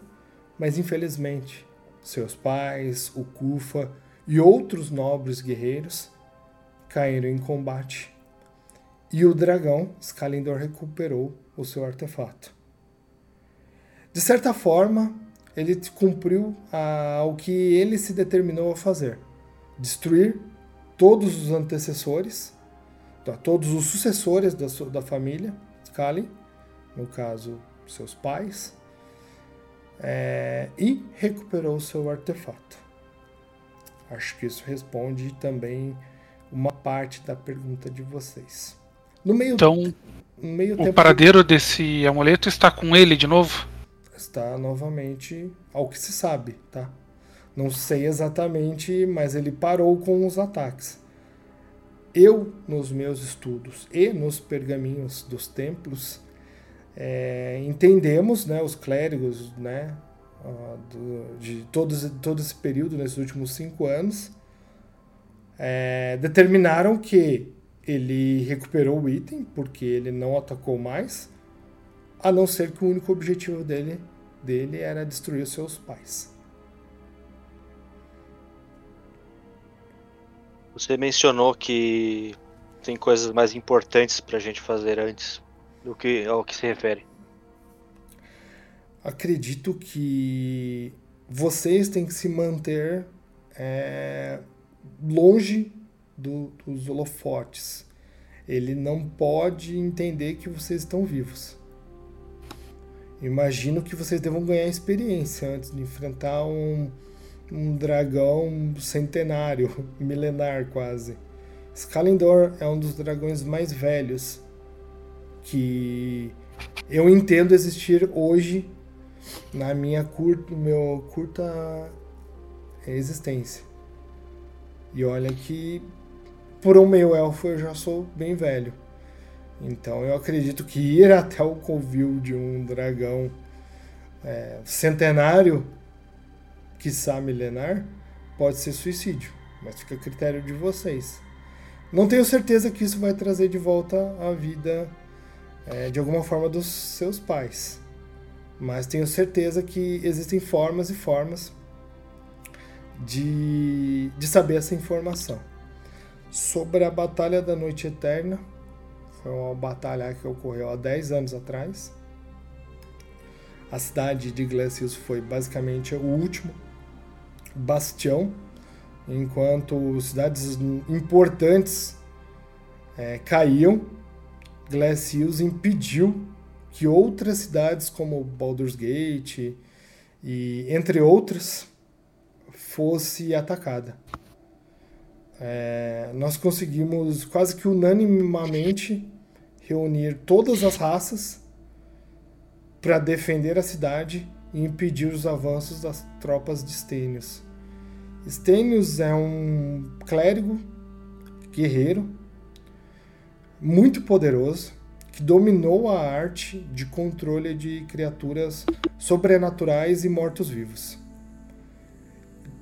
mas infelizmente seus pais, o Kufa e outros nobres guerreiros caíram em combate. E o dragão, Skalindor, recuperou o seu artefato. De certa forma, ele cumpriu a, o que ele se determinou a fazer: destruir todos os antecessores, tá, todos os sucessores da, da família Skalin, no caso, seus pais, é, e recuperou o seu artefato. Acho que isso responde também uma parte da pergunta de vocês. No meio, então, meio o paradeiro desse amuleto está com ele de novo? Está novamente, ao que se sabe, tá? Não sei exatamente, mas ele parou com os ataques. Eu, nos meus estudos e nos pergaminhos dos templos, é, entendemos, né, os clérigos, né, de todos, todo esse período, nesses últimos cinco anos, é, determinaram que ele recuperou o item, porque ele não atacou mais, a não ser que o único objetivo dele, dele era destruir os seus pais. Você mencionou que tem coisas mais importantes para a gente fazer antes do que ao que se refere. Acredito que vocês têm que se manter é, longe do, dos holofotes. Ele não pode entender que vocês estão vivos. Imagino que vocês devam ganhar experiência antes de enfrentar um, um dragão centenário, milenar quase. Skalindor é um dos dragões mais velhos que eu entendo existir hoje na minha curta, meu curta existência. E olha que por um meio elfo eu já sou bem velho. Então eu acredito que ir até o covil de um dragão é, centenário, quiçá milenar, pode ser suicídio. Mas fica a critério de vocês. Não tenho certeza que isso vai trazer de volta a vida é, de alguma forma dos seus pais. Mas tenho certeza que existem formas e formas de, de saber essa informação. Sobre a Batalha da Noite Eterna, foi uma batalha que ocorreu há 10 anos atrás. A cidade de Glacius foi basicamente o último bastião, enquanto cidades importantes é, caíam, Glacius impediu que outras cidades como Baldur's Gate e entre outras fosse atacada. É, nós conseguimos quase que unanimamente reunir todas as raças para defender a cidade e impedir os avanços das tropas de Stênios. Stênios é um clérigo guerreiro muito poderoso que dominou a arte de controle de criaturas sobrenaturais e mortos-vivos.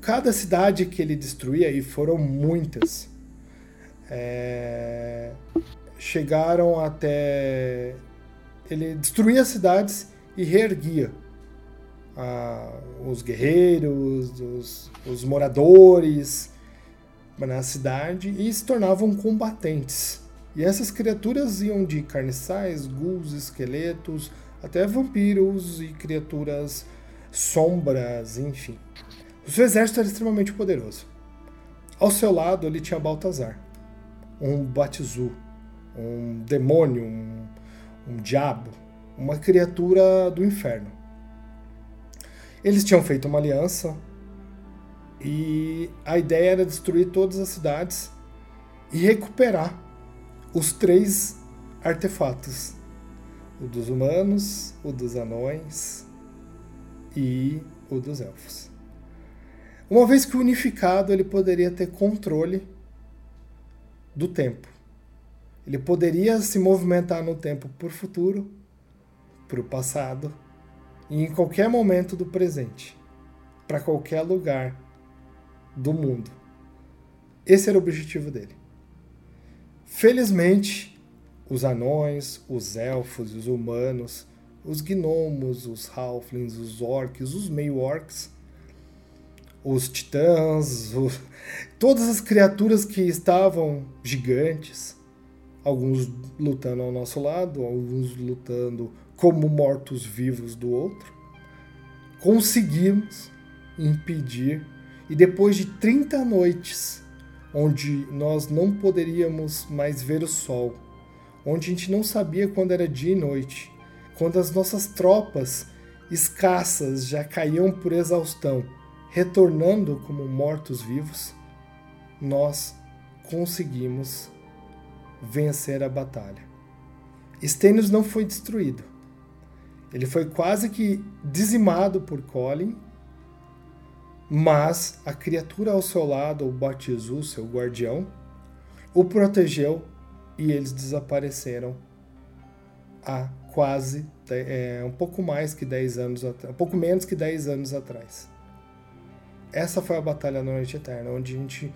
Cada cidade que ele destruía, e foram muitas, é... chegaram até. Ele destruía cidades e reerguia ah, os guerreiros, os, os moradores na cidade e se tornavam combatentes e essas criaturas iam de carniçais, ghouls, esqueletos, até vampiros e criaturas sombras, enfim. O seu exército era extremamente poderoso. Ao seu lado ele tinha Baltazar, um Batizu, um demônio, um, um diabo, uma criatura do inferno. Eles tinham feito uma aliança e a ideia era destruir todas as cidades e recuperar os três artefatos: o dos humanos, o dos anões e o dos elfos. Uma vez que unificado, ele poderia ter controle do tempo. Ele poderia se movimentar no tempo por futuro, para o passado e em qualquer momento do presente, para qualquer lugar do mundo. Esse era o objetivo dele. Felizmente, os anões, os elfos, os humanos, os gnomos, os halflings, os orcs, os meio-orcs, os titãs, os... todas as criaturas que estavam gigantes, alguns lutando ao nosso lado, alguns lutando como mortos-vivos do outro, conseguimos impedir, e depois de 30 noites onde nós não poderíamos mais ver o sol, onde a gente não sabia quando era dia e noite, quando as nossas tropas escassas já caíam por exaustão, retornando como mortos-vivos, nós conseguimos vencer a batalha. Stennis não foi destruído. Ele foi quase que dizimado por Colin mas a criatura ao seu lado, o Batizu, seu guardião, o protegeu e eles desapareceram há quase é, um pouco mais que 10 anos um pouco menos que 10 anos atrás. Essa foi a Batalha da Noite Eterna, onde a gente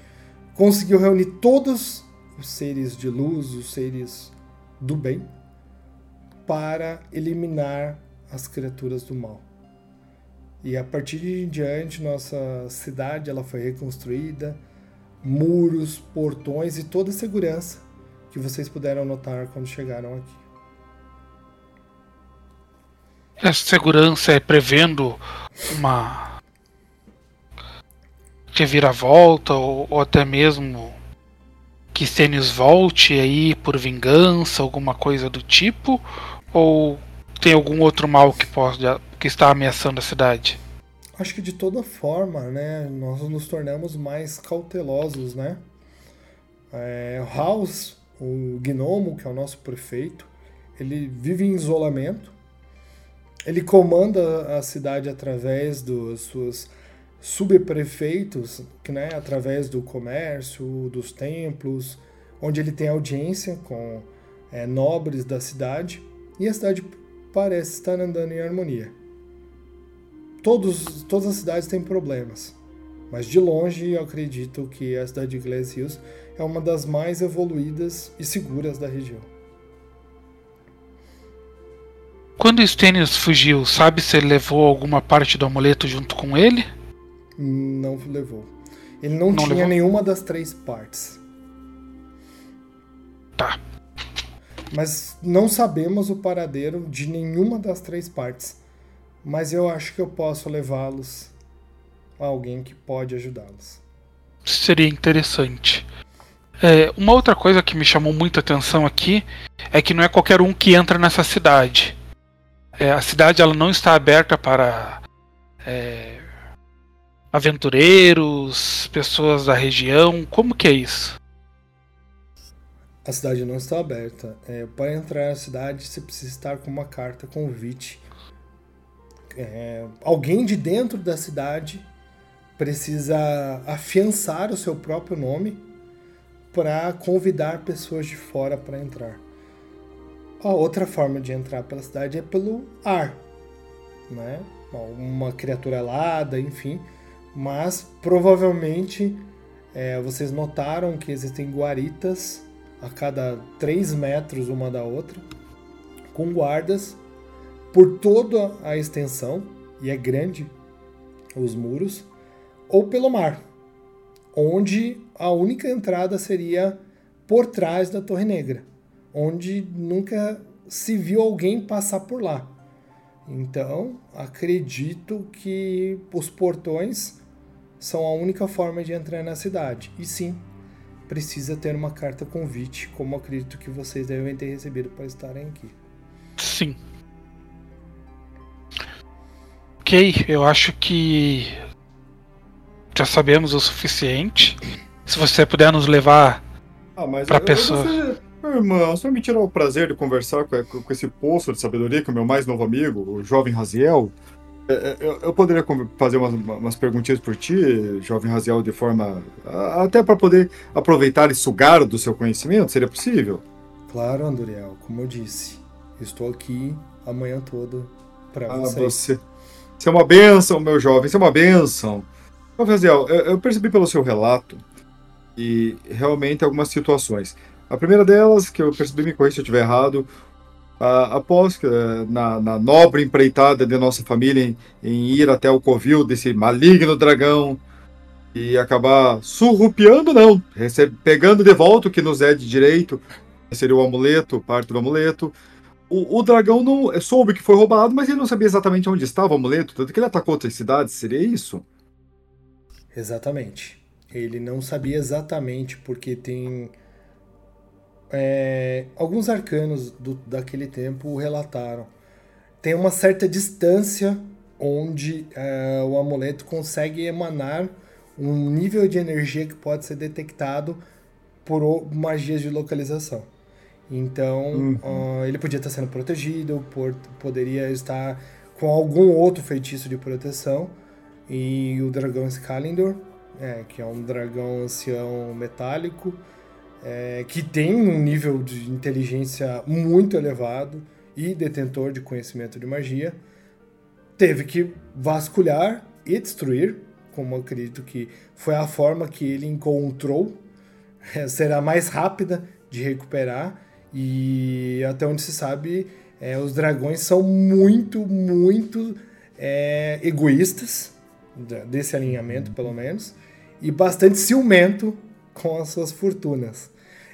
conseguiu reunir todos os seres de luz, os seres do bem, para eliminar as criaturas do mal. E a partir de diante, nossa cidade ela foi reconstruída, muros, portões e toda a segurança que vocês puderam notar quando chegaram aqui. Essa segurança é prevendo uma reviravolta ou, ou até mesmo que Stênios volte aí por vingança, alguma coisa do tipo? Ou tem algum outro mal que pode que está ameaçando a cidade? Acho que de toda forma, né, nós nos tornamos mais cautelosos, né? É, House, o gnomo, que é o nosso prefeito, ele vive em isolamento. Ele comanda a cidade através dos seus subprefeitos, né, através do comércio, dos templos, onde ele tem audiência com é, nobres da cidade. E a cidade parece estar andando em harmonia todos, todas as cidades têm problemas, mas de longe eu acredito que a cidade de Glass Hills é uma das mais evoluídas e seguras da região. Quando o Stênios fugiu, sabe se ele levou alguma parte do amuleto junto com ele? Não levou. Ele não, Não tinha levou? nenhuma das três partes. Tá. Mas não sabemos o paradeiro de nenhuma das três partes. Mas eu acho que eu posso levá-los a alguém que pode ajudá-los. Seria interessante. É, uma outra coisa que me chamou muita atenção aqui é que não é qualquer um que entra nessa cidade. É, a cidade ela não está aberta para é, aventureiros, pessoas da região. Como que é isso? A cidade não está aberta. É, para entrar na cidade, você precisa estar com uma carta convite. É, alguém de dentro da cidade precisa afiançar o seu próprio nome para convidar pessoas de fora para entrar. A outra forma de entrar pela cidade é pelo ar, né? Uma criatura alada, enfim. Mas provavelmente é, vocês notaram que existem guaritas a cada 3 metros uma da outra, com guardas por toda a extensão, e é grande os muros, ou pelo mar, onde a única entrada seria por trás da Torre Negra, onde nunca se viu alguém passar por lá. Então, acredito que os portões são a única forma de entrar na cidade. E sim, precisa ter uma carta convite, como acredito que vocês devem ter recebido para estarem aqui. Sim. Ok, eu acho que já sabemos o suficiente. Se você puder nos levar Ah, mas Pra eu- eu pessoa. Meu irmão, só me tirou o prazer de conversar com, com- com esse poço de sabedoria que o meu mais novo amigo, o jovem Raziel. É, é, Eu, eu poderia fazer umas, umas perguntinhas por ti, jovem Raziel, de forma. até para poder aproveitar e sugar do seu conhecimento? Seria possível? Claro, Anduriel, como eu disse, estou aqui a manhã toda para Ah, vocês. você. Você é uma benção, meu jovem, você é uma benção. Jovem Raziel, eu, eu percebi pelo seu relato e realmente algumas situações. A primeira delas, que eu percebi, me corrija se eu estiver errado, ah, após que, eh, na, na nobre empreitada de nossa família em, em ir até o covil desse maligno dragão e acabar surrupiando, não, recebe, pegando de volta o que nos é de direito, seria o amuleto, parte do amuleto. O, o dragão não eh, soube que foi roubado, mas ele não sabia exatamente onde estava o amuleto, tanto que ele atacou outras cidades, seria isso? Exatamente. Ele não sabia exatamente porque tem é, alguns arcanos do, daquele tempo relataram. Tem uma certa distância onde é, o amuleto consegue emanar um nível de energia que pode ser detectado por magias de localização. Então, Uhum. ah, ele podia estar sendo protegido, por, poderia estar com algum outro feitiço de proteção. E o dragão Skalindor, é, que é um dragão ancião metálico, é, que tem um nível de inteligência muito elevado e detentor de conhecimento de magia, teve que vasculhar e destruir, como eu acredito que foi a forma que ele encontrou, é, será mais rápida de recuperar e até onde se sabe, é, os dragões são muito, muito é, egoístas desse alinhamento, pelo menos, e bastante ciumento com as suas fortunas.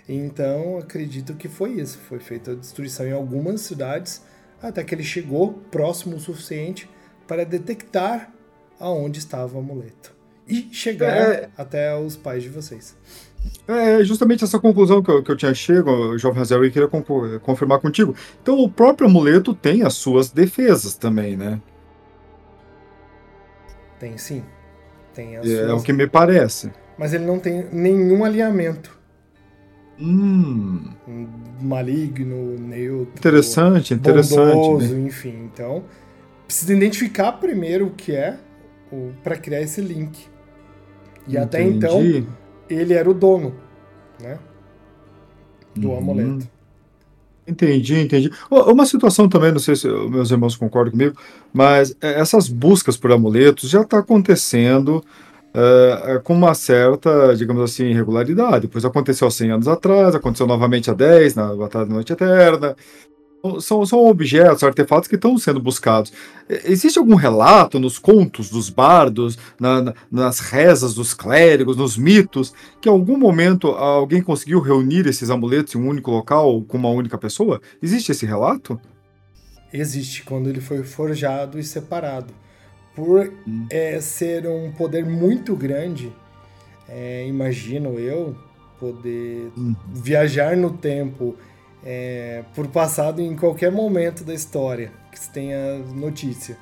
Então, acredito que foi isso. Foi feita a destruição em algumas cidades, até que ele chegou próximo o suficiente para detectar aonde estava o amuleto. E chegar É. até os pais de vocês. É justamente essa conclusão que eu, que eu tinha chego, jovem Raziel, e queria confirmar contigo. Então, o próprio amuleto tem as suas defesas também, né? Tem sim. Tem as É, suas... o que me parece. Mas ele não tem nenhum alinhamento. Hum, Um Maligno, neutro. interessante, interessante. bondoso, né? enfim. Então, precisa identificar primeiro o que é para criar esse link. E até então, Entendi. ele era o dono, né? Do Uhum. amuleto. Entendi, entendi. Uma situação também, não sei se meus irmãos concordam comigo, mas é, essas buscas por amuletos já está acontecendo é, é, com uma certa, digamos assim, regularidade. Pois aconteceu há 100 anos atrás, aconteceu novamente há 10, na Batalha da Noite Eterna. são, são objetos, artefatos que estão sendo buscados. Existe algum relato nos contos dos bardos, na, na, nas rezas dos clérigos, nos mitos, que em algum momento alguém conseguiu reunir esses amuletos em um único local com uma única pessoa? Existe esse relato? Existe, quando ele foi forjado e separado. Por hum. é, ser um poder muito grande, é, imagino eu, poder hum. viajar no tempo é, por passado em qualquer momento da história que se tenha notícia.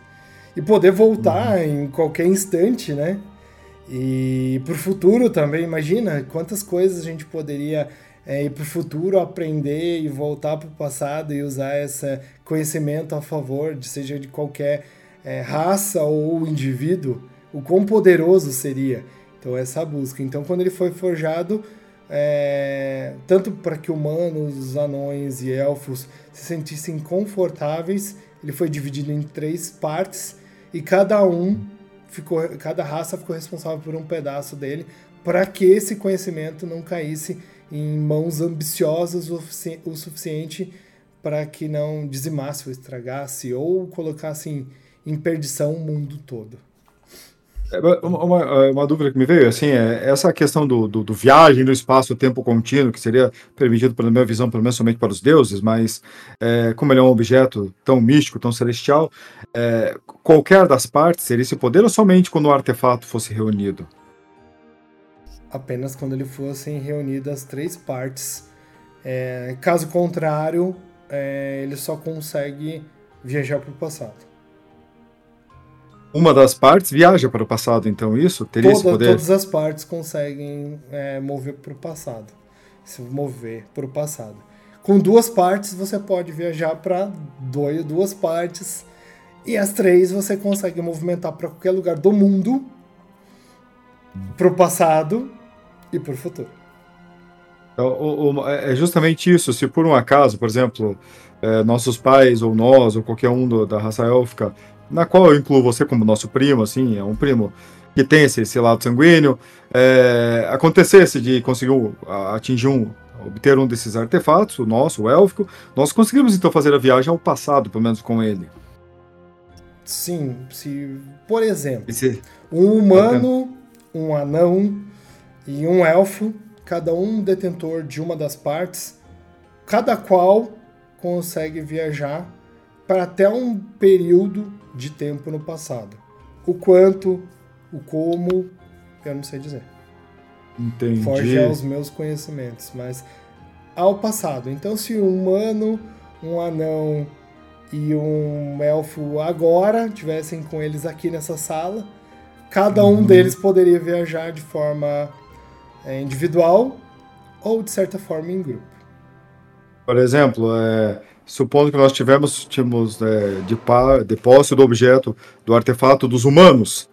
E poder voltar uhum. em qualquer instante, né? E pro futuro também, imagina quantas coisas a gente poderia é, ir pro futuro aprender e voltar pro passado e usar esse conhecimento a favor, de, seja de qualquer é, raça ou indivíduo, o quão poderoso seria. Então, essa busca. Então, quando ele foi forjado, é, tanto para que humanos, anões e elfos se sentissem confortáveis, ele foi dividido em três partes e cada um ficou, cada raça ficou responsável por um pedaço dele para que esse conhecimento não caísse em mãos ambiciosas o, sufici o suficiente para que não dizimasse ou estragasse ou colocasse em, em perdição o mundo todo. É, uma, é, uma, dúvida que me veio, assim, é essa questão do, do, do viagem no espaço-tempo contínuo, que seria permitido, pela minha visão, pelo menos somente para os deuses, mas é, como ele é um objeto tão místico, tão celestial, é, qualquer das partes seria esse poder ou somente quando o artefato fosse reunido? Apenas quando ele fossem reunidas as três partes. É, caso contrário, é, ele só consegue viajar para o passado uma das partes viaja para o passado, então isso teria Toda, esse poder? Todas as partes conseguem é, mover para o passado, se mover para o passado. Com duas partes você pode viajar para duas partes e as três você consegue movimentar para qualquer lugar do mundo, para o passado e para o futuro. Então, é justamente isso. Se por um acaso, por exemplo, é, nossos pais ou nós ou qualquer um da raça élfica na qual eu incluo você como nosso primo, assim, é um primo que tem esse, esse lado sanguíneo, é, acontecesse de conseguir atingir um, obter um desses artefatos, o nosso, o élfico, nós conseguimos então fazer a viagem ao passado, pelo menos com ele. Sim, se, por exemplo, Esse... um humano, um anão e um elfo, cada um detentor de uma das partes, cada qual consegue viajar para até um período de tempo no passado. O quanto, o como, eu não sei dizer. Entendi. Foge aos meus conhecimentos, mas ao passado. Então, se um humano, um anão e um elfo agora tivessem com eles aqui nessa sala, cada um uhum. deles poderia viajar de forma é, individual ou de certa forma em grupo. Por exemplo, é, supondo que nós tivemos, tínhamos é, de, par, de posse do objeto, do artefato dos humanos,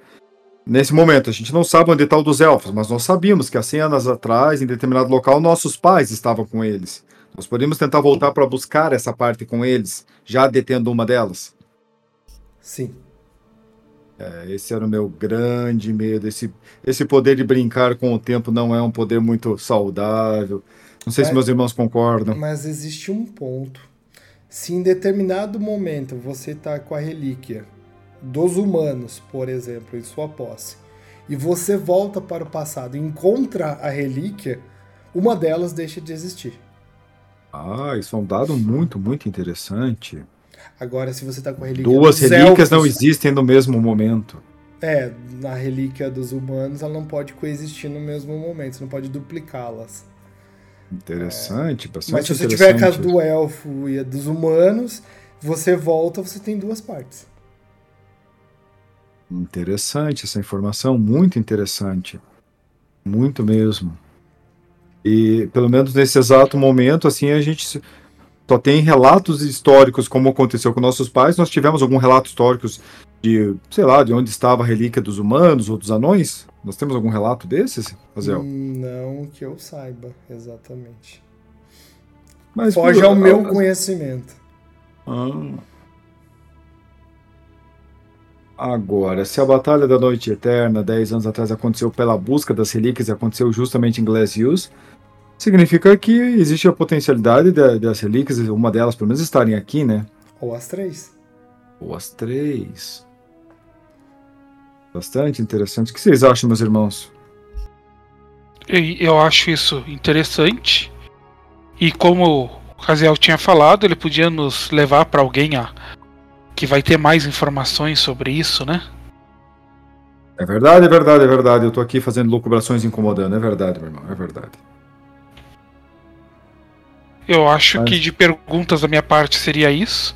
nesse momento, a gente não sabe onde está o dos elfos, mas nós sabíamos que há 100 anos atrás, em determinado local, nossos pais estavam com eles. Nós podemos tentar voltar para buscar essa parte com eles, já detendo uma delas? Sim. É, esse era o meu grande medo. Esse, esse poder de brincar com o tempo não é um poder muito saudável. Não sei mas, se meus irmãos concordam. Mas existe um ponto se em determinado momento você está com a relíquia dos humanos, por exemplo, em sua posse, e você volta para o passado e encontra a relíquia, uma delas deixa de existir. Ah, isso é um dado muito, muito interessante. Agora, se você está com a relíquia Duas relíquias elfos, não existem no mesmo momento. É, na relíquia dos humanos, ela não pode coexistir no mesmo momento, você não pode duplicá-las. Interessante, é. bastante Mas se você tiver a casa do elfo e a dos humanos, você volta, você tem duas partes. Interessante essa informação, muito interessante. Muito mesmo. E pelo menos nesse exato momento, assim, a gente só tem relatos históricos como aconteceu com nossos pais. Nós tivemos algum relato históricos de, sei lá, de onde estava a relíquia dos humanos ou dos anões? Nós temos algum relato desses, Razel? Não que eu saiba, exatamente. Mas, Foge ao meu conhecimento. Ah. Agora, se a Batalha da Noite Eterna, 10 anos atrás, aconteceu pela busca das relíquias e aconteceu justamente em Glacius, Significa que existe a potencialidade das relíquias, uma delas pelo menos estarem aqui, né? Ou as três. Ou as três. Bastante interessante. O que vocês acham, meus irmãos? Eu acho isso interessante. E como o Raziel tinha falado, ele podia nos levar para alguém a, que vai ter mais informações sobre isso, né? É verdade, é verdade, é verdade. Eu tô aqui fazendo locubrações incomodando. É verdade, meu irmão, é verdade. Eu acho Mas... que de perguntas da minha parte seria isso.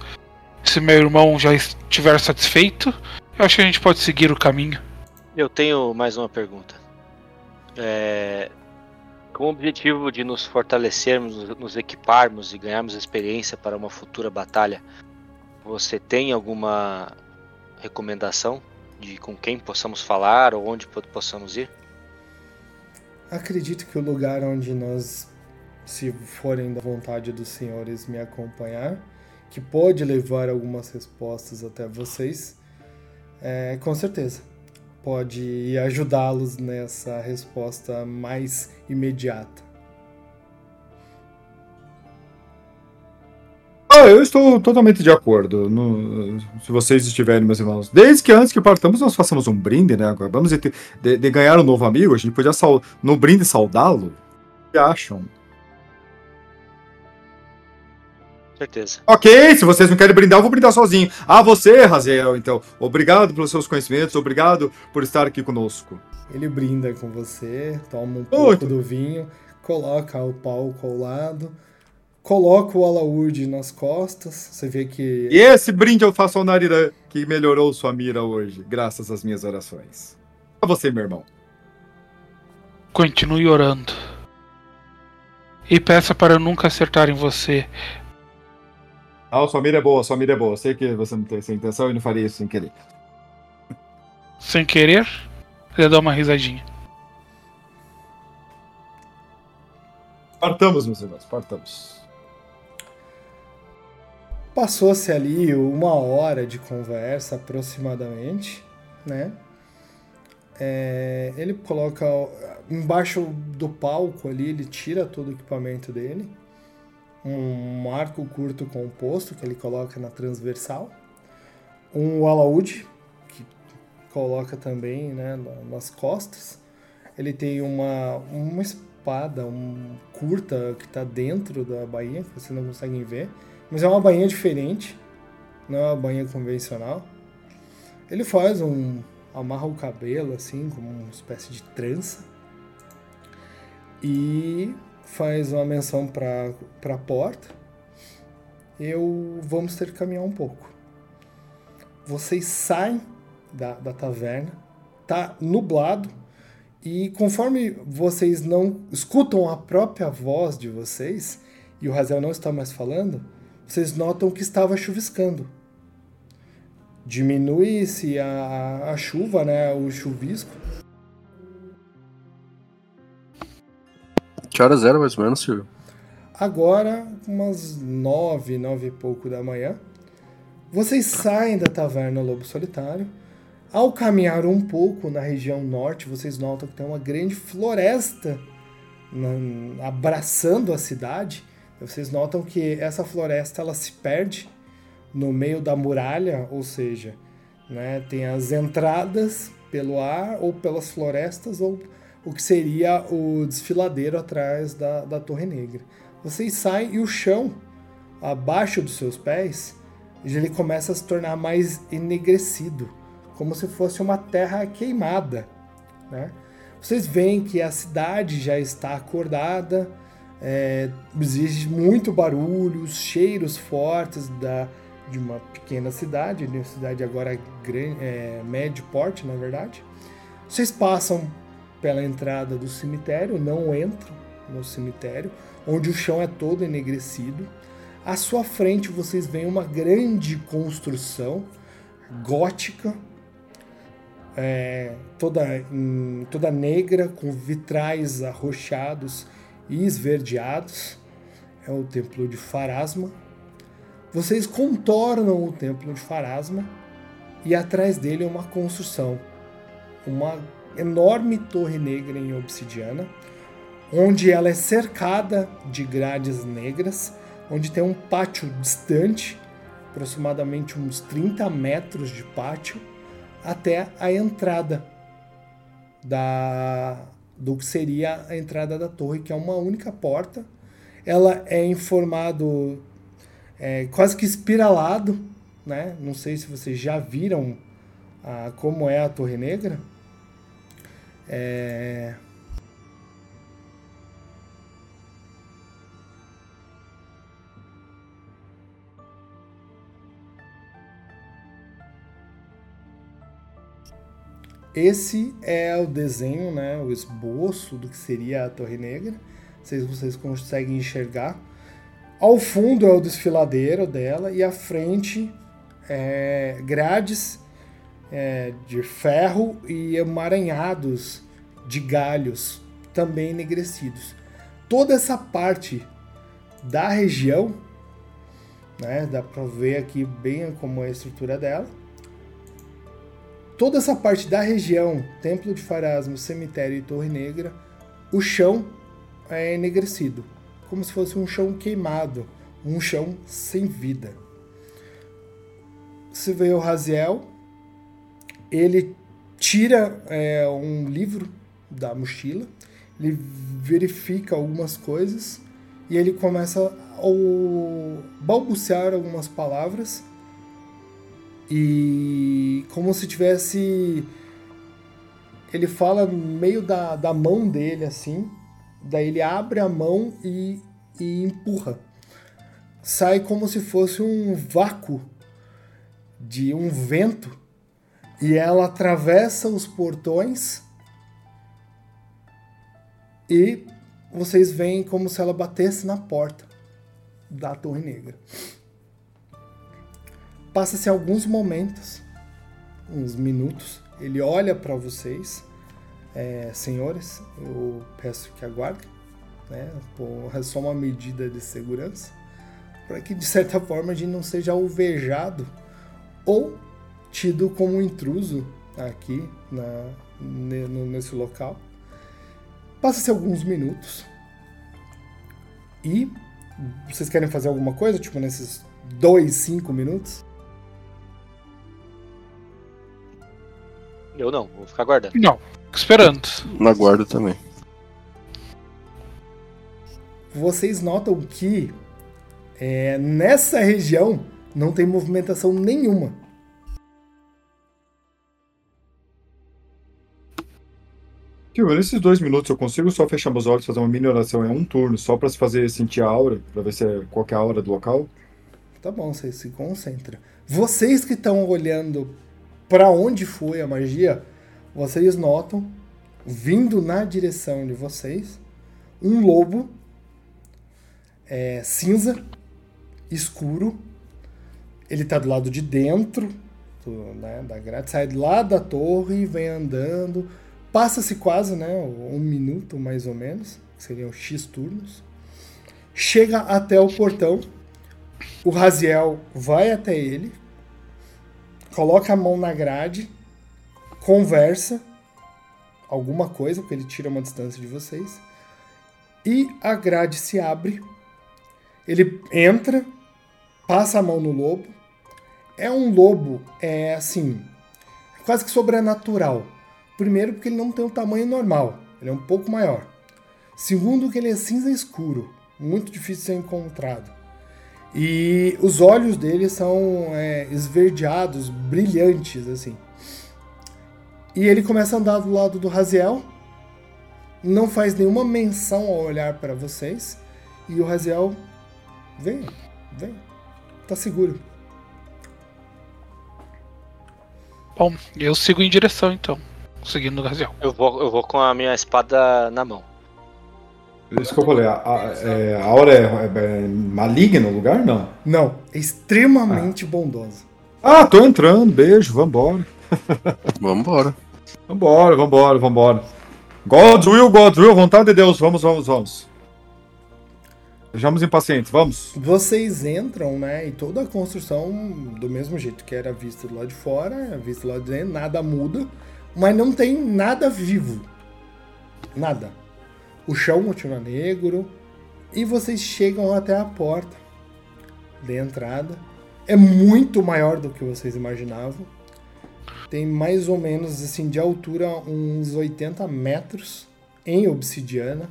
Se meu irmão já estiver satisfeito, eu acho que a gente pode seguir o caminho. Eu tenho mais uma pergunta. É, com o objetivo de nos fortalecermos, nos equiparmos e ganharmos experiência para uma futura batalha, você tem alguma recomendação de com quem possamos falar ou onde possamos ir? Acredito que o lugar onde nós, se forem da vontade dos senhores me acompanhar, que pode levar algumas respostas até vocês, é, com certeza pode ajudá-los nessa resposta mais imediata. Ah, eu estou totalmente de acordo. No, se vocês estiverem, meus irmãos. Desde que antes que partamos, nós façamos um brinde, né? Vamos de, de, de ganhar um novo amigo, a gente podia no brinde saudá-lo. O que acham? Certeza. Ok, se vocês não querem brindar, eu vou brindar sozinho. Ah, você, Raziel, então. Obrigado pelos seus conhecimentos, obrigado por estar aqui conosco. Ele brinda com você, toma um pouco do vinho, coloca o palco ao lado, coloca o alaúde nas costas. Você vê que. E esse brinde eu faço ao Narirã, que melhorou sua mira hoje, graças às minhas orações. A você, meu irmão. Continue orando. E peça para nunca acertar em você. Ah, sua mira é boa, sua mira é boa. Sei que você não tem essa intenção e não faria isso sem querer. Sem querer? Ele dá uma risadinha. Partamos, meus irmãos, partamos. Passou-se ali uma hora de conversa aproximadamente, né? É, ele coloca embaixo do palco ali, ele tira todo o equipamento dele um arco curto composto que ele coloca na transversal, um alaúde que coloca também né, nas costas. Ele tem uma, uma espada um, curta que está dentro da bainha, que vocês não conseguem ver, mas é uma bainha diferente, não é uma bainha convencional. Ele faz um. amarra o cabelo assim, como uma espécie de trança. E faz uma menção para a porta. Eu vamos ter que caminhar um pouco. Vocês saem da, da taverna, tá nublado e conforme vocês não escutam a própria voz de vocês e o Razel não está mais falando, vocês notam que estava chuviscando. Diminui-se a, a chuva, né, o chuvisco, Que horas era mais ou menos, Silvio? Agora, umas nove, nove e pouco da manhã. Vocês saem da taverna Lobo Solitário. Ao caminhar um pouco na região norte, vocês notam que tem uma grande floresta na, abraçando a cidade. Vocês notam que essa floresta ela se perde no meio da muralha, ou seja, né, tem as entradas pelo ar ou pelas florestas ou o que seria o desfiladeiro atrás da, da Torre Negra. Vocês saem e o chão, abaixo dos seus pés, ele começa a se tornar mais enegrecido, como se fosse uma terra queimada. Né? Vocês veem que a cidade já está acordada, é, existe muito barulho, cheiros fortes da, de uma pequena cidade, uma cidade agora grande, é, médio porte, na verdade. Vocês passam pela entrada do cemitério, não entram no cemitério, onde o chão é todo enegrecido. À sua frente vocês veem uma grande construção gótica, é, toda, toda negra, com vitrais arroxados e esverdeados. É o templo de Farasma. Vocês contornam o templo de Farasma e atrás dele é uma construção, uma enorme torre negra em obsidiana, onde ela é cercada de grades negras, onde tem um pátio distante, aproximadamente uns 30 metros de pátio, até a entrada da do que seria a entrada da torre, que é uma única porta. Ela é em formado é, quase que espiralado, né? Não sei se vocês já viram ah, como é a Torre Negra. É... Esse é o desenho, né, o esboço do que seria a Torre Negra. Não sei se vocês conseguem enxergar. Ao fundo é o desfiladeiro dela e à frente é grades é, de ferro e emaranhados de galhos também enegrecidos. Toda essa parte da região, né, dá para ver aqui bem como é a estrutura dela toda essa parte da região, Templo de Farasmo, Cemitério e Torre Negra, o chão é enegrecido, como se fosse um chão queimado, um chão sem vida. Você vê o Raziel, ele tira é, um livro da mochila, ele verifica algumas coisas e ele começa a balbuciar algumas palavras e como se tivesse. Ele fala no meio da, da mão dele assim. Daí ele abre a mão e, e empurra. Sai como se fosse um vácuo de um vento. E ela atravessa os portões. E vocês veem como se ela batesse na porta da Torre Negra. Passa-se alguns momentos, uns minutos, ele olha para vocês, é, senhores, eu peço que aguardem, né? é só uma medida de segurança, para que de certa forma a gente não seja alvejado ou tido como intruso aqui na, nesse local. Passa-se alguns minutos e vocês querem fazer alguma coisa, tipo nesses dois, cinco minutos? Eu não, vou ficar guardando. Não, esperando. Na guarda também. Vocês notam que é, nessa região não tem movimentação nenhuma. Tio, nesses dois minutos eu consigo só fechar meus olhos, fazer uma mini oração, é um turno, só pra se fazer sentir a aura, pra ver se é qualquer aura do local? Tá bom, você se concentra. Vocês que estão olhando para onde foi a magia, vocês notam, vindo na direção de vocês, um lobo é, cinza, escuro. Ele está do lado de dentro do, né, da grade, sai lá da torre, vem andando. Passa-se quase né, um minuto mais ou menos, seriam X turnos. Chega até o portão. O Raziel vai até ele, coloca a mão na grade, conversa alguma coisa, porque ele tira uma distância de vocês, e a grade se abre, ele entra, passa a mão no lobo. É um lobo, é assim, quase que sobrenatural. Primeiro, porque ele não tem o tamanho normal, ele é um pouco maior. Segundo, que ele é cinza escuro, muito difícil de ser encontrado. E os olhos dele são é, esverdeados, brilhantes, assim. E ele começa a andar do lado do Raziel, não faz nenhuma menção ao olhar para vocês, e o Raziel vem, vem, tá seguro. Bom, eu sigo em direção então, seguindo o Raziel. Eu vou, eu vou com a minha espada na mão. Isso que eu falei, a, a, é, a aura é, é, é maligna no lugar? Não. Não, é extremamente ah. bondosa. Ah, tô entrando, beijo, vambora. vambora. Vambora, vambora, vambora. God's will, God's will, vontade de Deus, vamos, vamos, vamos. Sejamos impacientes, vamos. Vocês entram, né? E toda a construção, do mesmo jeito que era vista do lado de fora, vista do lado de dentro, nada muda, mas não tem nada vivo. Nada O chão continua negro e vocês chegam até a porta de entrada. É muito maior do que vocês imaginavam. Tem mais ou menos assim de altura uns 80 metros em obsidiana.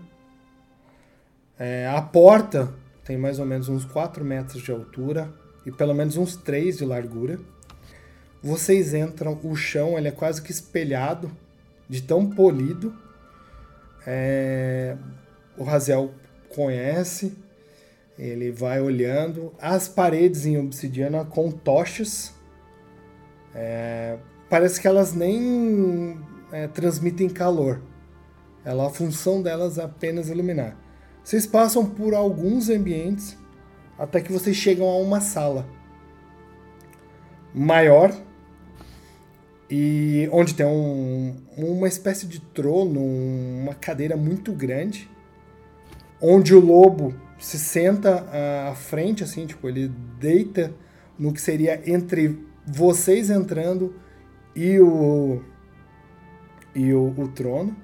É, a porta tem mais ou menos uns 4 metros de altura e pelo menos uns 3 de largura. Vocês entram, o chão ele é quase que espelhado, de tão polido. É, o Razel conhece, ele vai olhando. As paredes em obsidiana com tochas. É, parece que elas nem é, transmitem calor. Ela, a função delas é apenas iluminar. Vocês passam por alguns ambientes até que vocês chegam a uma sala maior e onde tem um, uma espécie de trono, uma cadeira muito grande, onde o lobo se senta à frente, assim, tipo, ele deita no que seria entre vocês entrando e o e o, o trono.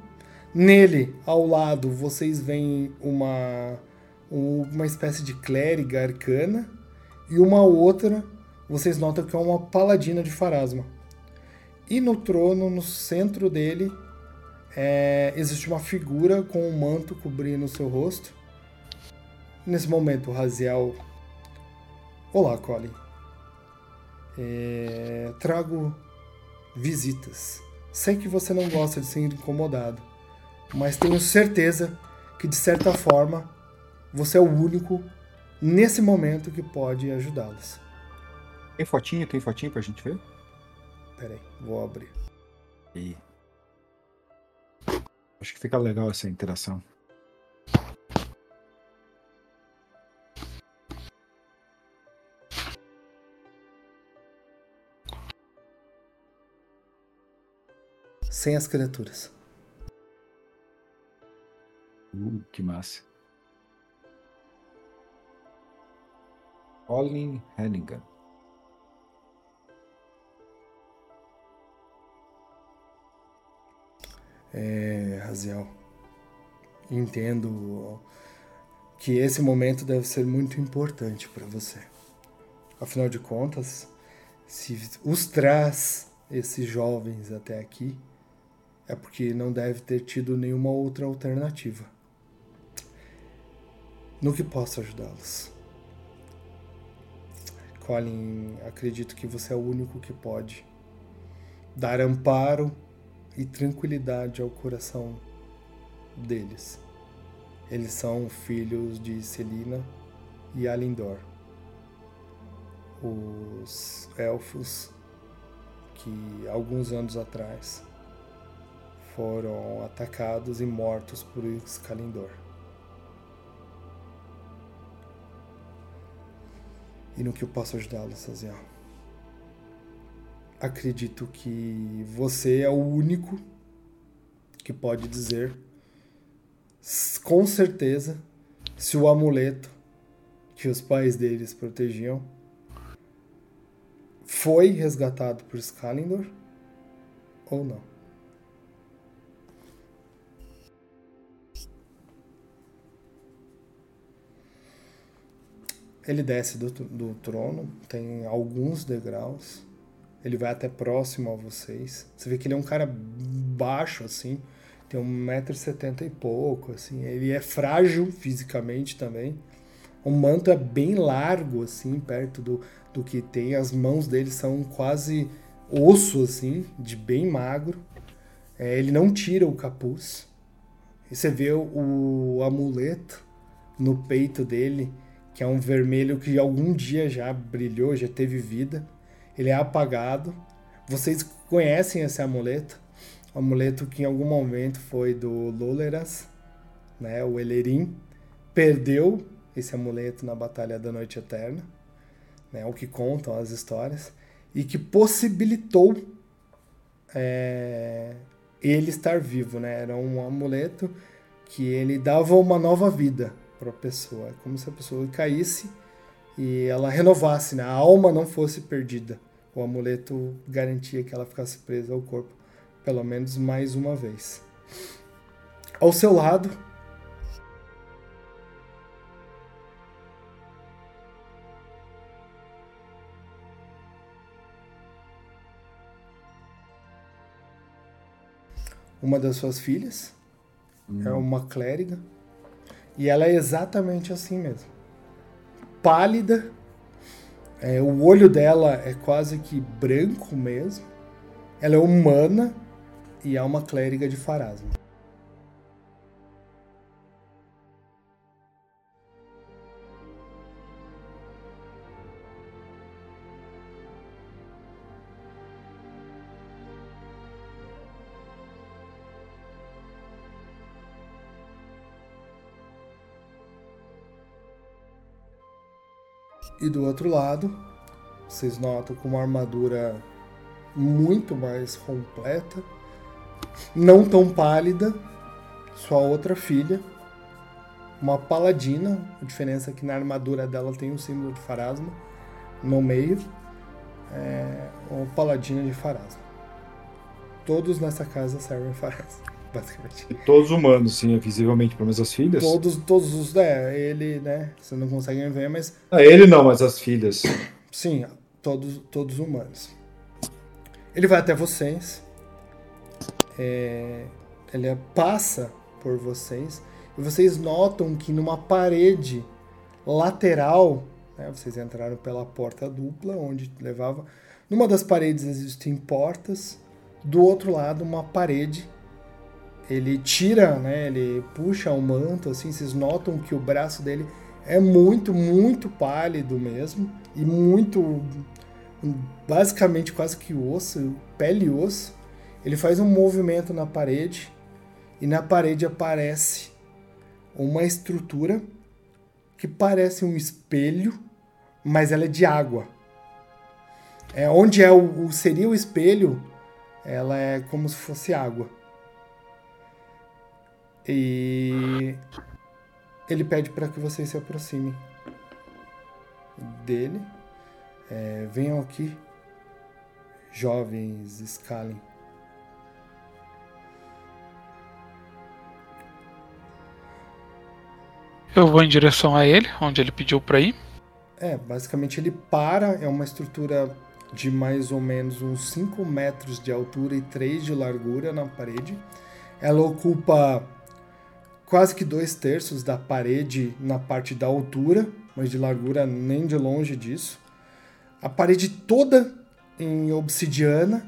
Nele, ao lado, vocês veem uma uma espécie de clériga arcana e uma outra, vocês notam que é uma paladina de Farasma. E no trono, no centro dele, é, existe uma figura com um manto cobrindo o seu rosto. Nesse momento, o Raziel. Olá, Colin. É, trago visitas. Sei que você não gosta de ser incomodado, mas tenho certeza que, de certa forma, você é o único nesse momento que pode ajudá-los. Tem fotinho? Tem fotinho pra gente ver? Pera aí, vou abrir. E... Acho que fica legal essa interação. Sem as criaturas. Uh, que massa. Colin Hennigan. É, Raziel, entendo que esse momento deve ser muito importante para você. Afinal de contas, se os traz esses jovens até aqui, é porque não deve ter tido nenhuma outra alternativa. No que posso ajudá-los? Colin, acredito que você é o único que pode dar amparo e tranquilidade ao coração deles. Eles são filhos de Celina e Alindor, os elfos que alguns anos atrás foram atacados e mortos por Excalibur. E no que eu posso ajudá-lo, Saziel? Acredito que você é o único que pode dizer com certeza se o amuleto que os pais deles protegiam foi resgatado por Skalindor ou não. Ele desce do, do trono, tem alguns degraus. Ele vai até próximo a vocês. Você vê que ele é um cara baixo, assim. Tem 1,70m e pouco, assim. Ele é frágil fisicamente também. O manto é bem largo, assim, perto do, do que tem. As mãos dele são quase osso, assim, de bem magro. É, ele não tira o capuz. E você vê o, o amuleto no peito dele que é um vermelho que algum dia já brilhou, já teve vida. Ele é apagado. Vocês conhecem esse amuleto? O amuleto que em algum momento foi do Loleras, né, o Elerim, perdeu esse amuleto na Batalha da Noite Eterna, né, o que contam as histórias, e que possibilitou é, ele estar vivo. Né? Era um amuleto que ele dava uma nova vida para a pessoa. É como se a pessoa caísse e ela renovasse, né? a alma não fosse perdida o amuleto garantia que ela ficasse presa ao corpo pelo menos mais uma vez. Ao seu lado, uma das suas filhas, hum. é uma clériga, e ela é exatamente assim mesmo. Pálida, é, o olho dela é quase que branco mesmo. Ela é humana e é uma clériga de Farasma. E do outro lado, vocês notam com uma armadura muito mais completa, não tão pálida, sua outra filha, uma paladina. A diferença é que na armadura dela tem um símbolo de Farasma no meio, é o paladino de Farasma. Todos nessa casa servem Farasma, basicamente. E todos humanos, sim, é visivelmente, pelo menos as filhas. Todos, todos os. É, ele, né? Você não consegue ver, mas Ah, ele não, mas as filhas. Sim, todos, todos humanos. Ele vai até vocês. É, ele passa por vocês. E vocês notam que numa parede lateral, né, vocês entraram pela porta dupla, onde levava. Numa das paredes existem portas. Do outro lado, uma parede. Ele tira, né, ele puxa o manto, assim, vocês notam que o braço dele é muito, muito pálido mesmo. E muito. Basicamente quase que osso, pele e osso. Ele faz um movimento na parede. E na parede aparece uma estrutura que parece um espelho, mas ela é de água. É onde é o, seria o espelho, ela é como se fosse água. E ele pede para que vocês se aproximem dele. É, venham aqui, jovens Skalin. Eu vou em direção a ele, onde ele pediu pra ir. É, basicamente ele para, é uma estrutura de mais ou menos uns 5 metros de altura e 3 de largura na parede. Ela ocupa quase que dois terços da parede na parte da altura, mas de largura nem de longe disso. A parede toda em obsidiana,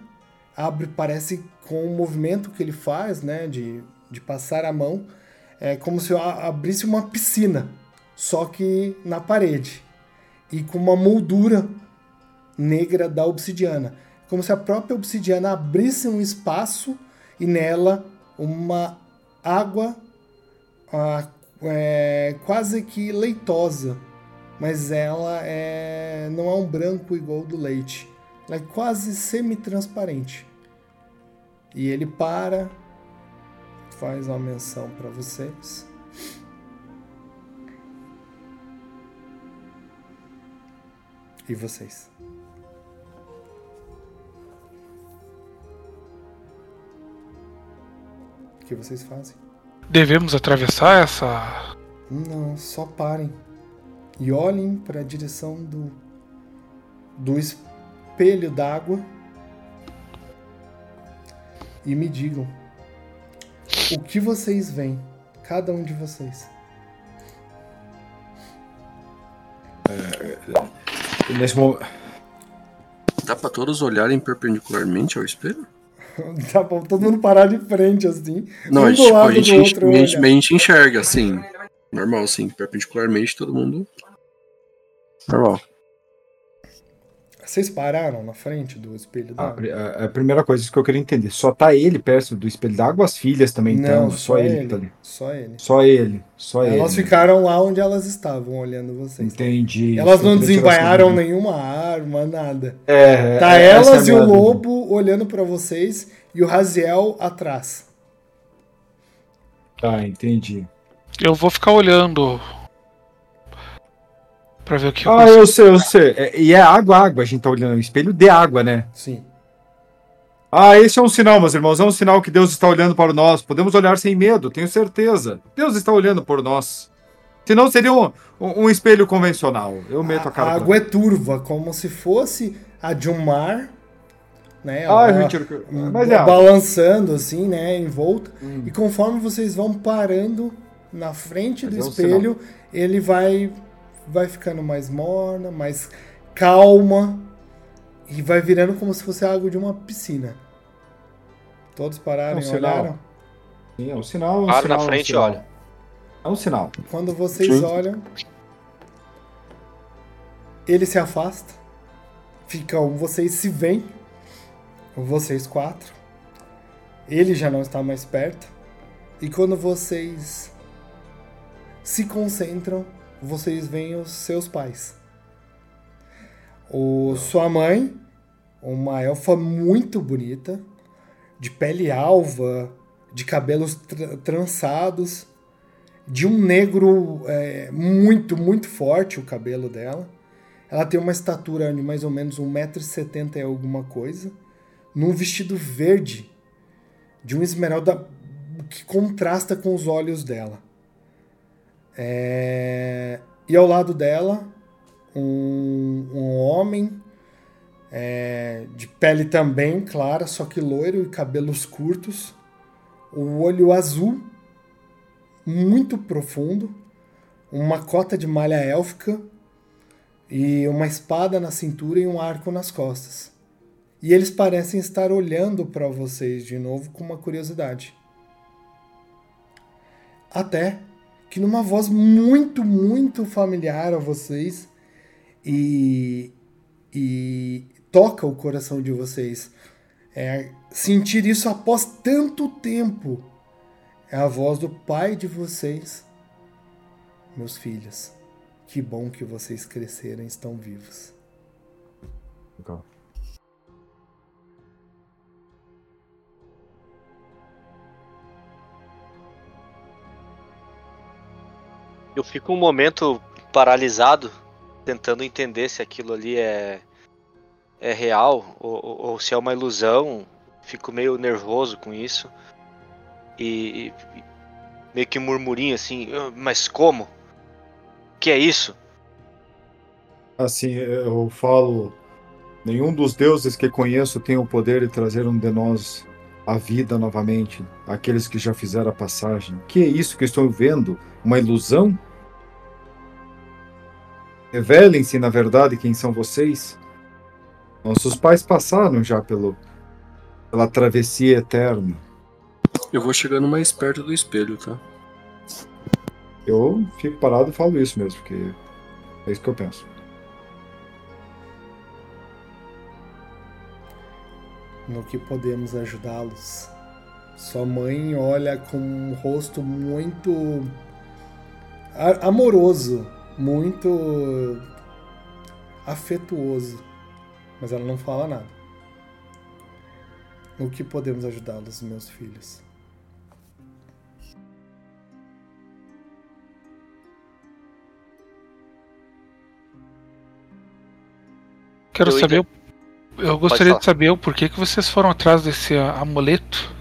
abre, parece com o movimento que ele faz, né, de, de passar a mão, é como se abrisse uma piscina, só que na parede e com uma moldura negra da obsidiana. Como se a própria obsidiana abrisse um espaço e nela uma água ah, é, quase que leitosa, mas ela é, não é um branco igual do leite. Ela é quase semi-transparente. E ele para, faz uma menção para vocês. E vocês? O que vocês fazem? Devemos atravessar essa. Não, só parem. E olhem para a direção do do espelho d'água e me digam o que vocês veem, cada um de vocês. Nesse momento. Dá pra todos olharem perpendicularmente ao espelho? Tá bom, todo mundo parar de frente assim. Não, um a do gente, tipo, a gente, outro, a gente, a gente enxerga, assim. Normal, assim, perpendicularmente todo mundo. Normal. Vocês pararam na frente do espelho A, d'água? pri- a- a primeira coisa isso que eu queria entender. Só tá ele perto do espelho d'água, as filhas também estão. Não, Só ele que tá ali. Só ele. Só ele. Só ele. Elas ficaram lá onde elas estavam, olhando vocês. Entendi. Elas Só não desembainharam nenhuma arma, nada. É, Tá é, elas é e a o lobo olhando pra vocês e o Raziel atrás. Tá, entendi. Eu vou ficar olhando. Pra ver o que eu Ah, consigo. eu sei, eu sei. É- e é água, água. A gente tá olhando o espelho de água, né? Sim. Ah, esse é um sinal, meus irmãos. É um sinal que Deus está olhando para nós. Podemos olhar sem medo, tenho certeza. Deus está olhando por nós. Senão seria um, um- um espelho convencional. Eu meto a A cara. pra- água é turva, como se fosse a de um mar né? Ah, Ela- retiro. Mas é. balançando assim, né, em volta. Hum. E conforme vocês vão parando na frente do Mas é um espelho, ele vai vai ficando mais morna, mais calma e vai virando como se fosse água de uma piscina. Todos pararam É um e sinal. olharam. Sim, é um sinal. É um Paro sinal, na é um frente e sinal. olho. É um sinal. Quando vocês Sim. olham, ele se afasta. Ficam, vocês se veem, vocês quatro. Ele já não está mais perto. E quando vocês se concentram, vocês veem os seus pais. O, sua mãe, uma elfa muito bonita, de pele alva, de cabelos tra- trançados, de um negro é, muito, muito forte o cabelo dela. Ela tem uma estatura de mais ou menos 1,70m e alguma coisa, num vestido verde, de um esmeralda que contrasta com os olhos dela. É, E ao lado dela, um, um homem é, de pele também clara, só que loiro e cabelos curtos, o olho azul, muito profundo, uma cota de malha élfica e uma espada na cintura e um arco nas costas. E eles parecem estar olhando para vocês de novo com uma curiosidade. Até que numa voz muito, muito familiar a vocês e, e toca o coração de vocês. É, sentir isso após tanto tempo é a voz do pai de vocês, meus filhos. Que bom que vocês cresceram e estão vivos. Legal. Eu fico um momento paralisado, tentando entender se aquilo ali é, é real ou, ou- ou se é uma ilusão. Fico meio nervoso com isso. E, e meio que murmurinho assim, "Ah, mas como? Que é isso? Assim, eu falo. Nenhum dos deuses que conheço tem o poder de trazer um de nós à vida novamente. Aqueles que já fizeram a passagem. Que é isso que estou vendo? Uma ilusão? Revelem-se, na verdade, quem são vocês. Nossos pais passaram já pelo, pela travessia eterna. Eu vou chegando mais perto do espelho, tá? Eu fico parado e falo isso mesmo, porque é isso que eu penso. No que podemos ajudá-los. Sua mãe olha com um rosto muito amoroso, muito afetuoso, mas ela não fala nada. No que podemos ajudá-los, meus filhos? Quero saber. Eu gostaria de saber o porquê que vocês foram atrás desse amuleto.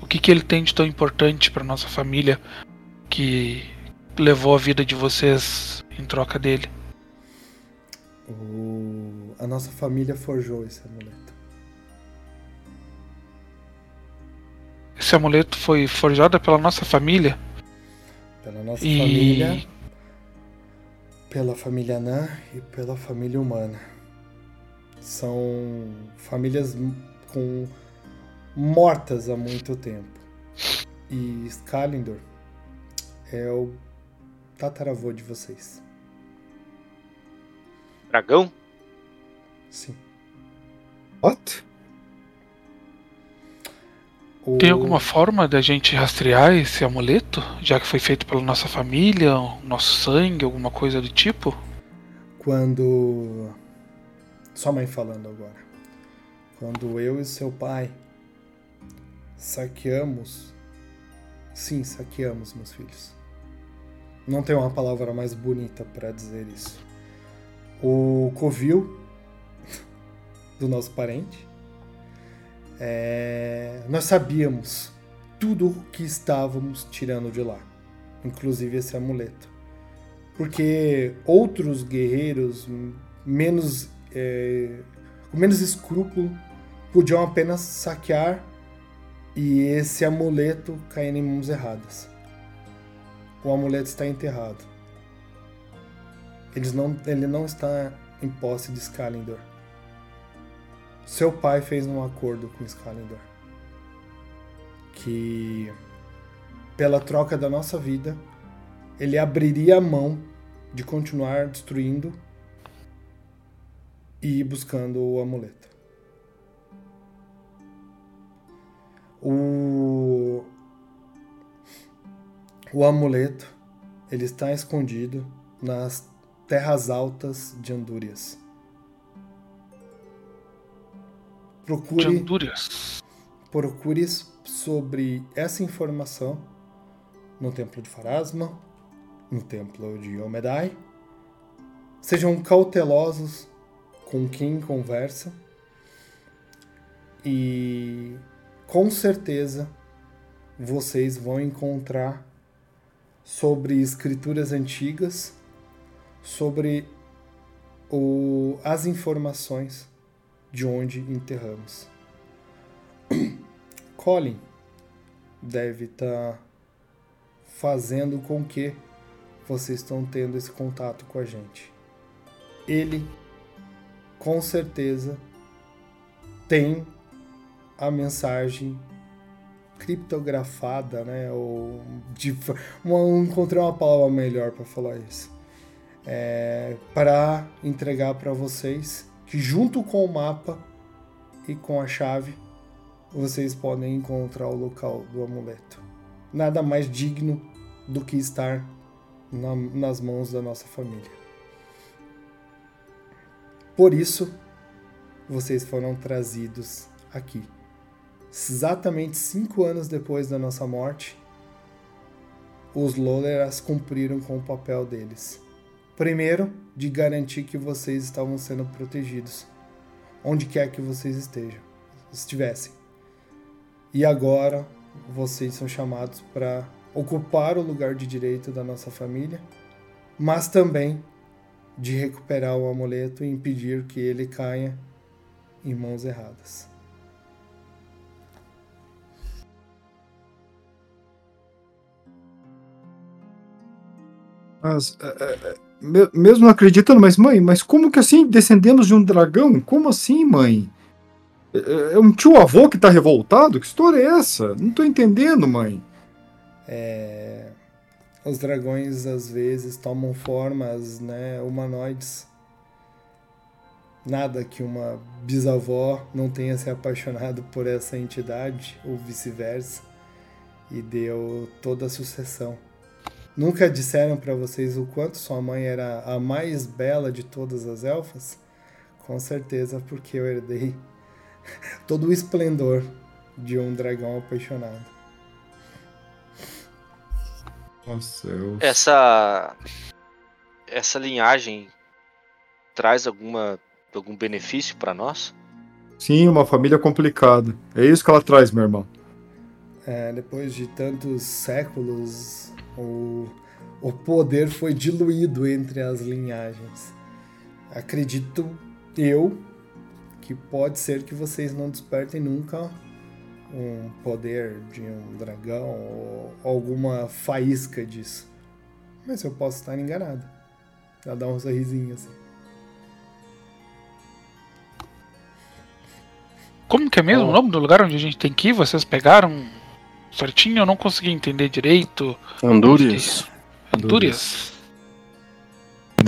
O que, que ele tem de tão importante para nossa família que levou a vida de vocês em troca dele? O- A nossa família forjou esse amuleto. Esse amuleto foi forjado pela nossa família Pela nossa e família, pela família anã e pela família humana. São famílias com mortas há muito tempo. E Skalindor é o tataravô de vocês. Dragão? Sim. What? O- tem alguma forma da gente rastrear esse amuleto, já que foi feito pela nossa família, nosso sangue, alguma coisa do tipo? Quando. Sua mãe falando agora. Quando eu e seu pai saqueamos. Sim, saqueamos, meus filhos. Não tem uma palavra mais bonita para dizer isso. O covil do nosso parente. é, Nós sabíamos tudo o que estávamos tirando de lá, inclusive esse amuleto porque outros guerreiros menos é, com menos escrúpulo, podiam apenas saquear e esse amuleto cair em mãos erradas. O amuleto está enterrado. Eles não, ele não está em posse de Skalindor. Seu pai fez um acordo com Skalindor que pela troca da nossa vida ele abriria a mão de continuar destruindo e buscando o amuleto. O, o amuleto ele está escondido nas terras altas de Andúrias. Procure, De Andúrias. procure sobre essa informação no Templo de Farasma, no Templo de Omedai. Sejam cautelosos com quem conversa e com certeza vocês vão encontrar sobre escrituras antigas, sobre o, as informações de onde enterramos. Colin deve estar fazendo com que vocês estão tendo esse contato com a gente. Ele, com certeza, tem a mensagem criptografada, né? Ou de, uma, encontrei uma palavra melhor para falar isso. É, para entregar para vocês que junto com o mapa e com a chave vocês podem encontrar o local do amuleto. Nada mais digno do que estar na, nas mãos da nossa família. Por isso, vocês foram trazidos aqui. Exatamente cinco anos depois da nossa morte, os Loleras cumpriram com o papel deles. Primeiro, de garantir que vocês estavam sendo protegidos, onde quer que vocês estejam, estivessem. E agora, vocês são chamados para ocupar o lugar de direito da nossa família, mas também de recuperar o amuleto e impedir que ele caia em mãos erradas. Mas, é, é, me- mesmo não acreditando, mas mãe, mas como que assim descendemos de um dragão? Como assim, mãe? É, é um tio avô que tá revoltado? Que história é essa? Não tô entendendo, mãe. É, Os dragões às vezes tomam formas né, humanoides. Nada que uma bisavó não tenha se apaixonado por essa entidade, ou vice-versa, e deu toda a sucessão. Nunca disseram para vocês o quanto sua mãe era a mais bela de todas as elfas? Com certeza, porque eu herdei todo o esplendor de um dragão apaixonado. Eu... Essa essa linhagem traz alguma algum benefício pra nós? Sim, uma família complicada. É isso que ela traz, meu irmão. É, depois de tantos séculos, o, o poder foi diluído entre as linhagens. Acredito eu que pode ser que vocês não despertem nunca um poder de um dragão ou alguma faísca disso. Mas eu posso estar enganado. Ela dá um sorrisinho assim. Como que é mesmo o nome do lugar onde a gente tem que ir? Vocês pegaram certinho? Eu não consegui entender direito. Andúrias. Andúrias?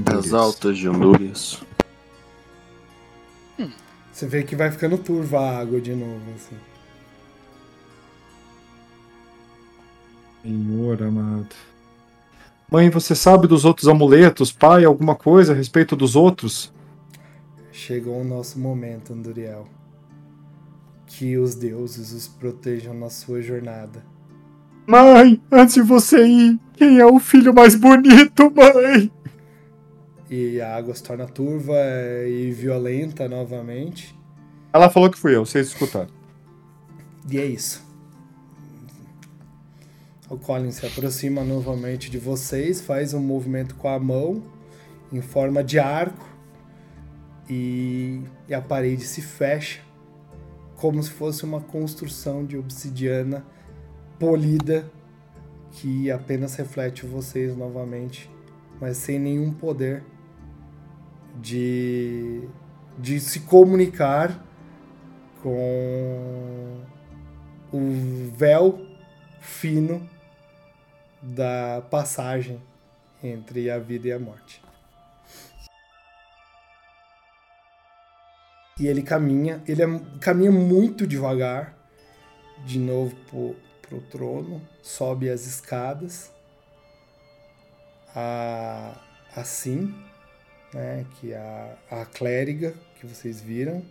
As altas de Andúrias. Você vê que vai ficando turva a água de novo, assim. Senhor amado. Mãe, você sabe dos outros amuletos? Pai, alguma coisa a respeito dos outros? Chegou o nosso momento, Anduriel. Que os deuses os protejam na sua jornada. Mãe, antes de você ir, quem é o filho mais bonito, mãe? E a água se torna turva e violenta novamente. Ela falou que fui eu, vocês escutaram. E é isso. O Colin se aproxima novamente de vocês, faz um movimento com a mão em forma de arco e, e a parede se fecha como se fosse uma construção de obsidiana polida que apenas reflete vocês novamente, mas sem nenhum poder de, de se comunicar com o véu fino da passagem entre a vida e a morte. E ele caminha, ele é, caminha muito devagar, de novo pro, pro trono, sobe as escadas, a, assim, né, que a, a clériga que vocês viram,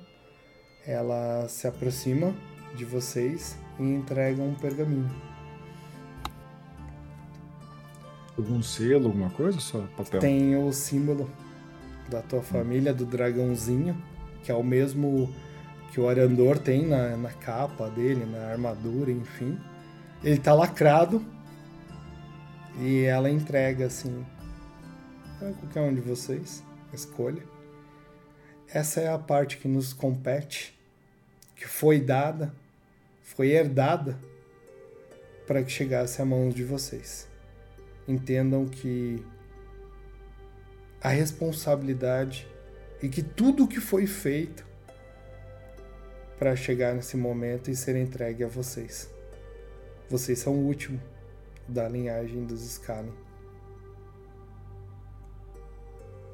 ela se aproxima de vocês e entrega um pergaminho. Algum selo, alguma coisa? Só papel? Tem o símbolo da tua família, do dragãozinho, que é o mesmo que o Arandor tem na, na capa dele, na armadura, enfim. Ele tá lacrado e ela entrega assim para qualquer um de vocês, escolha. Essa é a parte que nos compete, que foi dada, foi herdada para que chegasse à mão de vocês. Entendam que a responsabilidade e que tudo o que foi feito para chegar nesse momento e ser entregue a vocês. Vocês são o último da linhagem dos Skalin.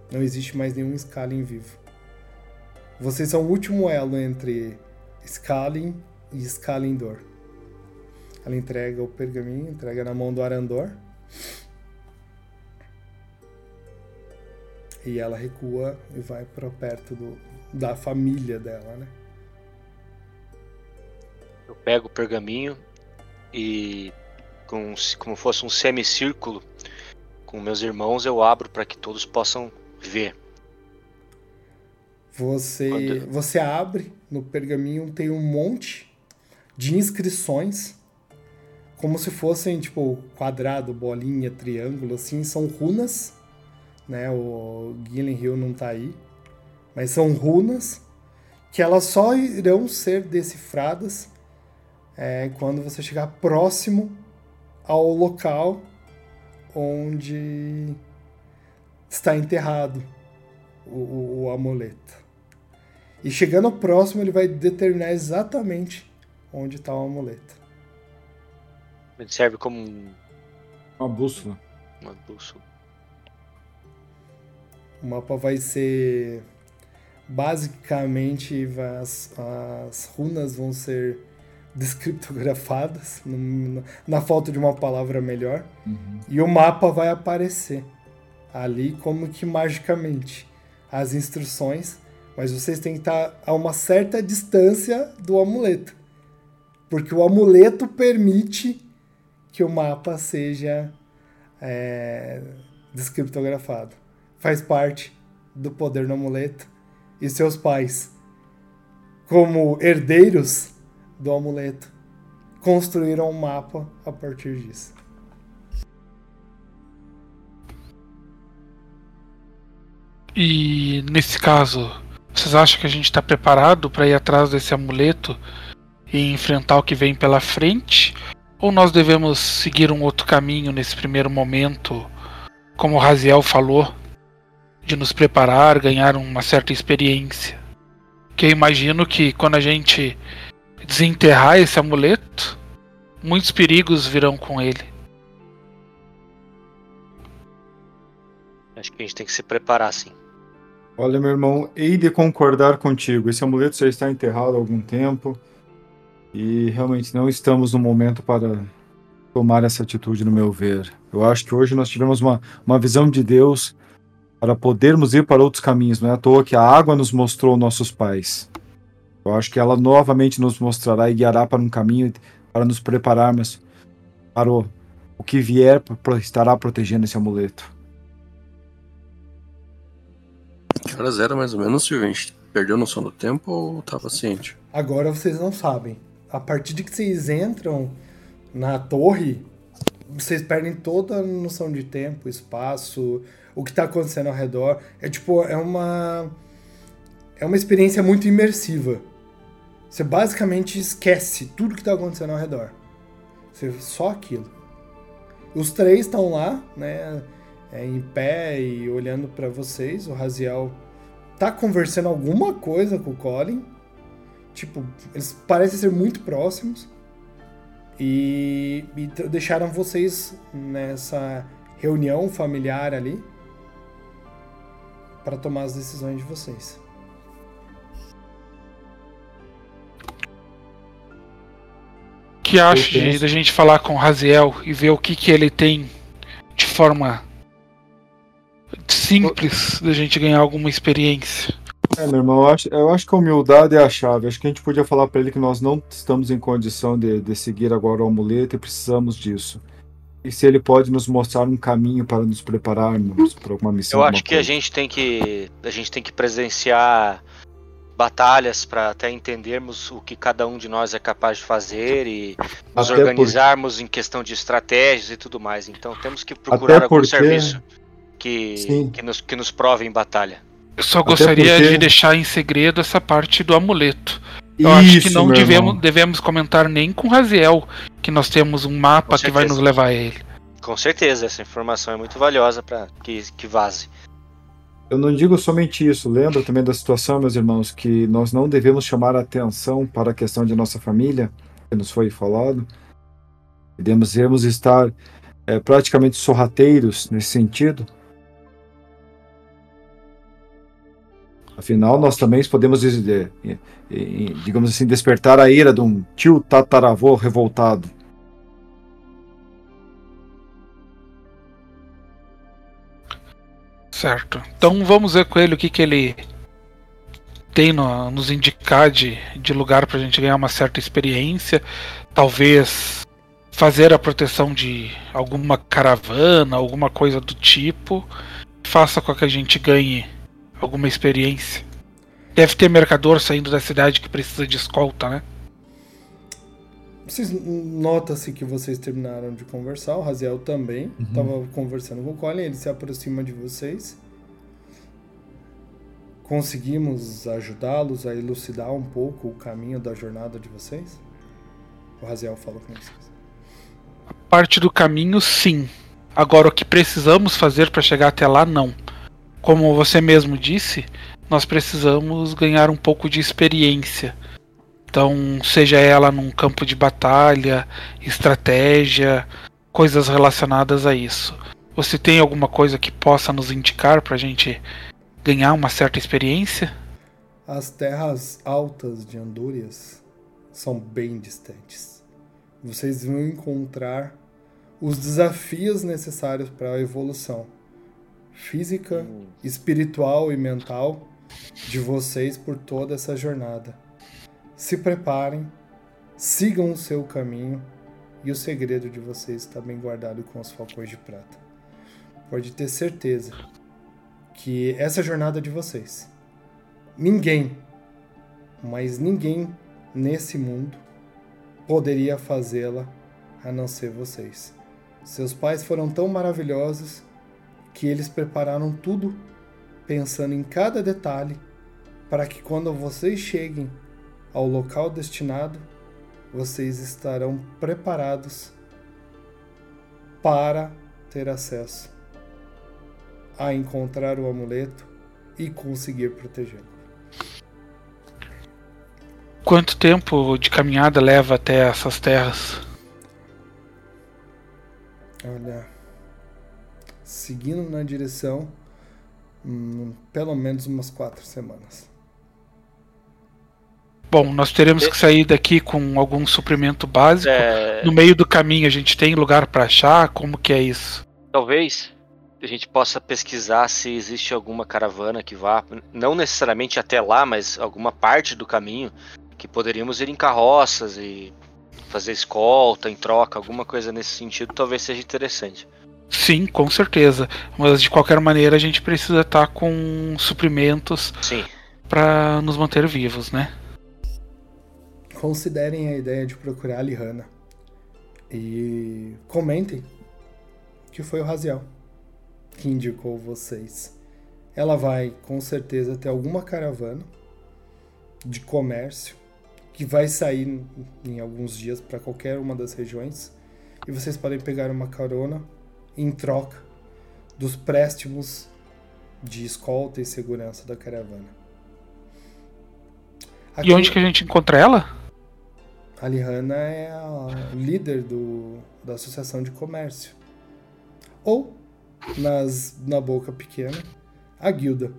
Não existe mais nenhum Skalin vivo. Vocês são o último elo entre Skalin e Skalindor. Ela entrega o pergaminho, entrega na mão do Arandor. E ela recua e vai para perto do, da família dela, né? Eu pego o pergaminho e com, como fosse um semicírculo com meus irmãos eu abro para que todos possam ver. Você, Quando... você abre no pergaminho tem um monte de inscrições como se fossem tipo quadrado, bolinha, triângulo, assim, são runas, né? O Gillen Hill não tá aí, mas são runas que elas só irão ser decifradas é, quando você chegar próximo ao local onde está enterrado o, o, o amuleto. E chegando próximo, ele vai determinar exatamente onde está o amuleto. Ele serve como um... uma bússola. Uma bússola. O mapa vai ser basicamente as, as runas vão ser descriptografadas, na falta de uma palavra melhor, uhum. e o mapa vai aparecer ali como que magicamente as instruções, mas vocês têm que estar a uma certa distância do amuleto, porque o amuleto permite que o mapa seja é, descriptografado. Faz parte do poder do amuleto e seus pais, como herdeiros do amuleto construíram um mapa a partir disso. E nesse caso, vocês acham que a gente está preparado para ir atrás desse amuleto e enfrentar o que vem pela frente? Ou nós devemos seguir um outro caminho nesse primeiro momento, como o Raziel falou, de nos preparar, ganhar uma certa experiência? Que eu imagino que quando a gente desenterrar esse amuleto, muitos perigos virão com ele. Acho que a gente tem que se preparar sim. Olha, meu irmão, hei de concordar contigo. Esse amuleto já está enterrado há algum tempo e realmente não estamos no momento para tomar essa atitude, no meu ver. Eu acho que hoje nós tivemos uma, uma visão de Deus para podermos ir para outros caminhos. Não é à toa que a água nos mostrou nossos pais. Eu acho que ela novamente nos mostrará e guiará para um caminho para nos prepararmos para o, o que vier, estará protegendo esse amuleto. Que horas era mais ou menos, Silvio? A gente perdeu noção do tempo ou estava ciente? Agora vocês não sabem. A partir de que vocês entram na torre, vocês perdem toda a noção de tempo, espaço, o que está acontecendo ao redor. É tipo, é uma é uma experiência muito imersiva. Você basicamente esquece tudo que está acontecendo ao redor. Você, só aquilo. Os três estão lá, né, é, em pé e olhando para vocês. O Raziel tá conversando alguma coisa com o Colin. Tipo, eles parecem ser muito próximos. E, e deixaram vocês nessa reunião familiar ali para tomar as decisões de vocês. que acha de, da gente falar com o Raziel e ver o que, que ele tem de forma simples da gente ganhar alguma experiência? É, meu irmão, eu acho, eu acho que a humildade é a chave. Acho que a gente podia falar para ele que nós não estamos em condição de, de seguir agora o amuleto e precisamos disso. E se ele pode nos mostrar um caminho para nos prepararmos para alguma missão. Eu acho que coisa. a gente tem que a gente tem que presenciar batalhas para até entendermos o que cada um de nós é capaz de fazer e nos até organizarmos por... em questão de estratégias e tudo mais. Então temos que procurar algum serviço que, que, nos, que nos prove em batalha. Eu só gostaria porque... de deixar em segredo essa parte do amuleto. Eu Isso, acho que não devemos, devemos comentar nem com Raziel que nós temos um mapa que vai nos levar a ele. Com certeza, essa informação é muito valiosa para que, que vaze. Eu não digo somente isso, lembra também da situação, meus irmãos, que nós não devemos chamar a atenção para a questão de nossa família, que nos foi falado. Devemos estar é, praticamente sorrateiros nesse sentido. Afinal, nós também podemos, digamos assim, despertar a ira de um tio tataravô revoltado. Certo. Então vamos ver com ele o que, que ele tem no, nos indicar de, de lugar para a gente ganhar uma certa experiência. Talvez fazer a proteção de alguma caravana, alguma coisa do tipo. Faça com que a gente ganhe alguma experiência. Deve ter mercador saindo da cidade que precisa de escolta, né? Vocês nota-se que vocês terminaram de conversar, o Raziel também estava uhum. conversando com o Colin, ele se aproxima de vocês. Conseguimos ajudá-los a elucidar um pouco o caminho da jornada de vocês? O Raziel falou com vocês. A parte do caminho, sim. Agora, o que precisamos fazer para chegar até lá, não. Como você mesmo disse, nós precisamos ganhar um pouco de experiência então, seja ela num campo de batalha, estratégia, coisas relacionadas a isso. Você tem alguma coisa que possa nos indicar para a gente ganhar uma certa experiência? As terras altas de Andúrias são bem distantes. Vocês vão encontrar os desafios necessários para a evolução física, espiritual e mental de vocês por toda essa jornada se preparem, sigam o seu caminho e o segredo de vocês está bem guardado com os falcões de prata. Pode ter certeza que essa jornada de vocês. Ninguém, mas ninguém nesse mundo poderia fazê-la a não ser vocês. Seus pais foram tão maravilhosos que eles prepararam tudo pensando em cada detalhe para que quando vocês cheguem ao local destinado, vocês estarão preparados para ter acesso a encontrar o amuleto e conseguir protegê-lo. Quanto tempo de caminhada leva até essas terras? Olha, seguindo na direção, hum, pelo menos umas quatro semanas. Bom, nós teremos que sair daqui com algum suprimento básico. É... No meio do caminho a gente tem lugar para achar? Como que é isso? Talvez a gente possa pesquisar se existe alguma caravana que vá, não necessariamente até lá, mas alguma parte do caminho que poderíamos ir em carroças e fazer escolta em troca, alguma coisa nesse sentido, talvez seja interessante. Sim, com certeza. Mas de qualquer maneira a gente precisa estar com suprimentos para nos manter vivos, né? considerem a ideia de procurar a Lihana e comentem que foi o Raziel que indicou vocês. Ela vai com certeza ter alguma caravana de comércio que vai sair em alguns dias para qualquer uma das regiões e vocês podem pegar uma carona em troca dos préstimos de escolta e segurança da caravana. Aqui, e onde que a gente encontra ela? A Lihana é a líder do, da Associação de Comércio. Ou, nas, na boca pequena, a guilda.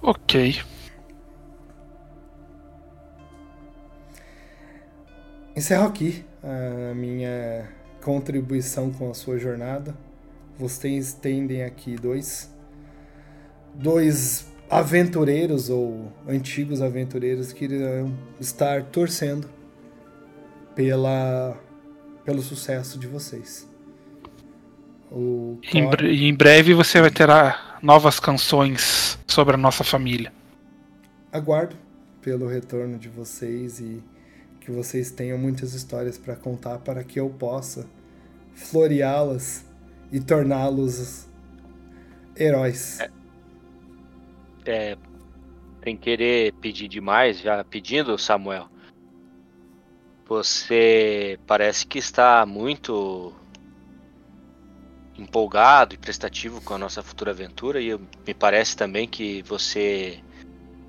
Ok. Encerro aqui a minha contribuição com a sua jornada. Vocês tendem aqui dois dois aventureiros ou antigos aventureiros que irão estar torcendo pela pelo sucesso de vocês. O em, bre em breve você vai ter novas canções sobre a nossa família. Aguardo pelo retorno de vocês e que vocês tenham muitas histórias para contar para que eu possa floreá-las e torná-los heróis. É, é, sem querer pedir demais, já pedindo, Samuel. Você parece que está muito empolgado e prestativo com a nossa futura aventura e me parece também que você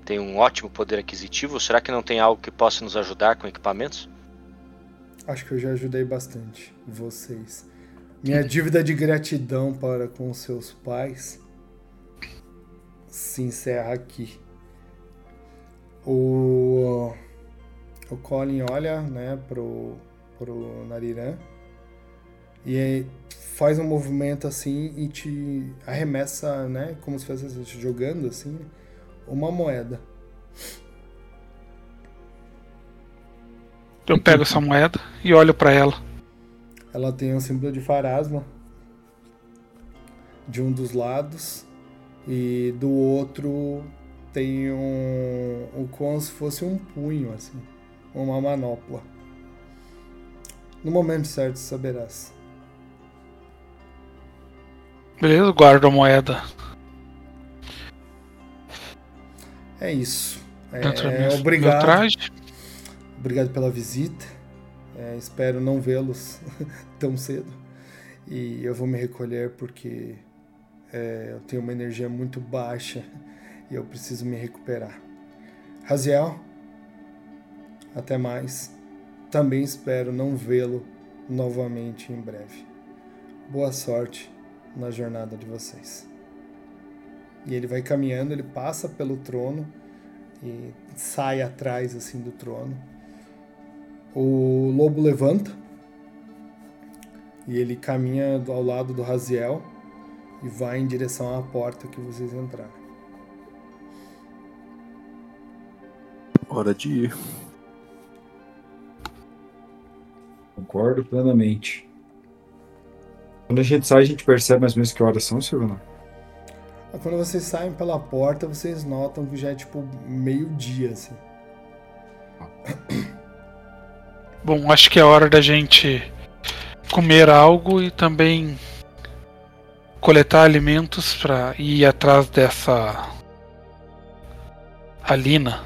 tem um ótimo poder aquisitivo. Será que não tem algo que possa nos ajudar com equipamentos? Acho que eu já ajudei bastante vocês. Minha dívida de gratidão para com seus pais se encerra aqui. O, o Colin olha né, pro, pro Nariran e faz um movimento assim e te arremessa, né, como se fosse jogando assim, uma moeda. Eu pego essa moeda e olho para ela. Ela tem um símbolo de farasma de um dos lados e do outro tem um, um como se fosse um punho assim, uma manopla. No momento certo saberás. Beleza, guardo a moeda. É isso. É, obrigado. Obrigado pela visita. É, espero não vê-los tão cedo. E eu vou me recolher porque é, eu tenho uma energia muito baixa e eu preciso me recuperar. Raziel, até mais. Também espero não vê-lo novamente em breve. Boa sorte na jornada de vocês. E ele vai caminhando, ele passa pelo trono e sai atrás assim do trono. O lobo levanta e ele caminha ao lado do Raziel e vai em direção à porta que vocês entraram. Hora de ir. Concordo plenamente. Quando a gente sai, a gente percebe mais ou menos que horas são, Silvana? Quando vocês saem pela porta, vocês notam que já é tipo meio-dia, assim. Bom, acho que é hora da gente comer algo e também coletar alimentos para ir atrás dessa Alina.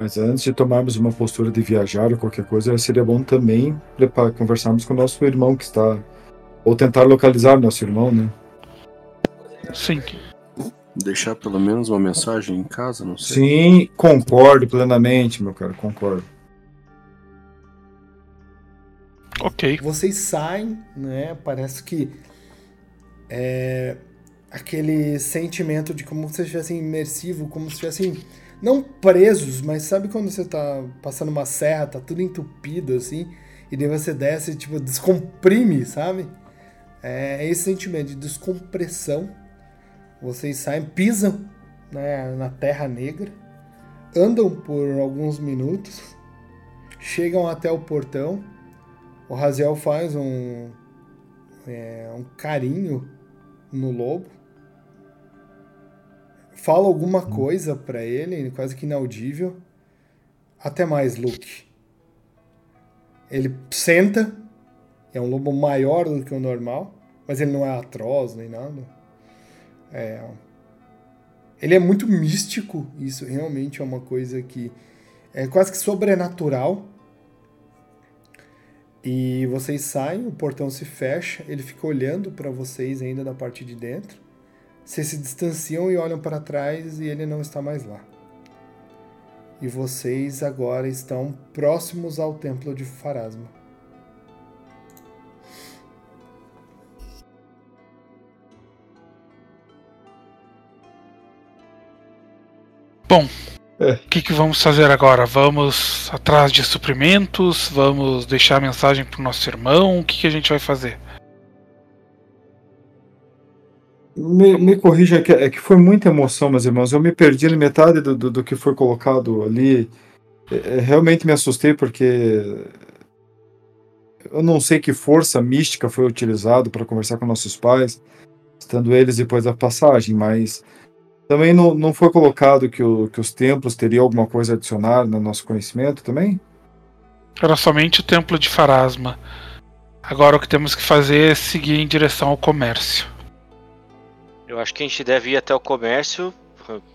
Mas antes de tomarmos uma postura de viajar ou qualquer coisa, seria bom também conversarmos com o nosso irmão que está. Ou tentar localizar nosso irmão, né? Sim. Deixar pelo menos uma mensagem em casa, não sei. Sim, concordo plenamente, meu cara, concordo. Ok. Vocês saem, né? Parece que é aquele sentimento de como se estivessem imersivo, como se estivessem não presos, mas sabe quando você tá passando uma serra, tá tudo entupido assim, e daí você desce e tipo descomprime, sabe? É esse sentimento de descompressão vocês saem, pisam né, na Terra Negra, andam por alguns minutos, chegam até o portão. O Raziel faz um, é, um carinho no lobo. Fala alguma coisa para ele, quase que inaudível. Até mais, Luke. Ele senta. É um lobo maior do que o normal, mas ele não é atroz nem nada. É, Ele é muito místico, isso realmente é uma coisa que é quase que sobrenatural. E vocês saem, o portão se fecha, ele fica olhando para vocês ainda da parte de dentro. Vocês se distanciam e olham para trás e ele não está mais lá. E vocês agora estão próximos ao templo de Farasma. Bom, é. O que, que, vamos fazer agora? Vamos atrás de suprimentos? Vamos deixar a mensagem pro nosso irmão? O que, que a gente vai fazer? Me, me corrija, é que, é que foi muita emoção, meus irmãos. Eu me perdi na metade do, do, do que foi colocado ali. É, é realmente me assustei porque eu não sei que força mística foi utilizado para conversar com nossos pais, estando eles depois da passagem, mas também não, não foi colocado que, o, que os templos teriam alguma coisa a adicionar no nosso conhecimento também? Era somente o templo de Farasma. Agora o que temos que fazer é seguir em direção ao comércio. Eu acho que a gente deve ir até o comércio,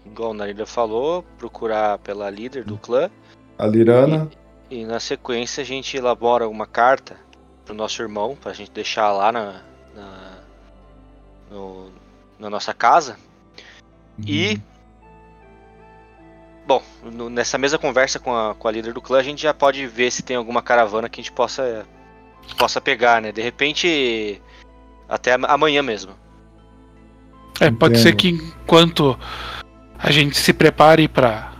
igual o Narida falou, procurar pela líder do clã. A Lirana. E, e na sequência a gente elabora uma carta pro nosso irmão, pra gente deixar lá na, na, no, na nossa casa, e. Uhum. Bom, no, nessa mesma conversa com a, com a líder do clã, a gente já pode ver se tem alguma caravana que a gente possa, possa pegar, né? De repente, até amanhã mesmo. É, pode Entendo. ser que enquanto a gente se prepare para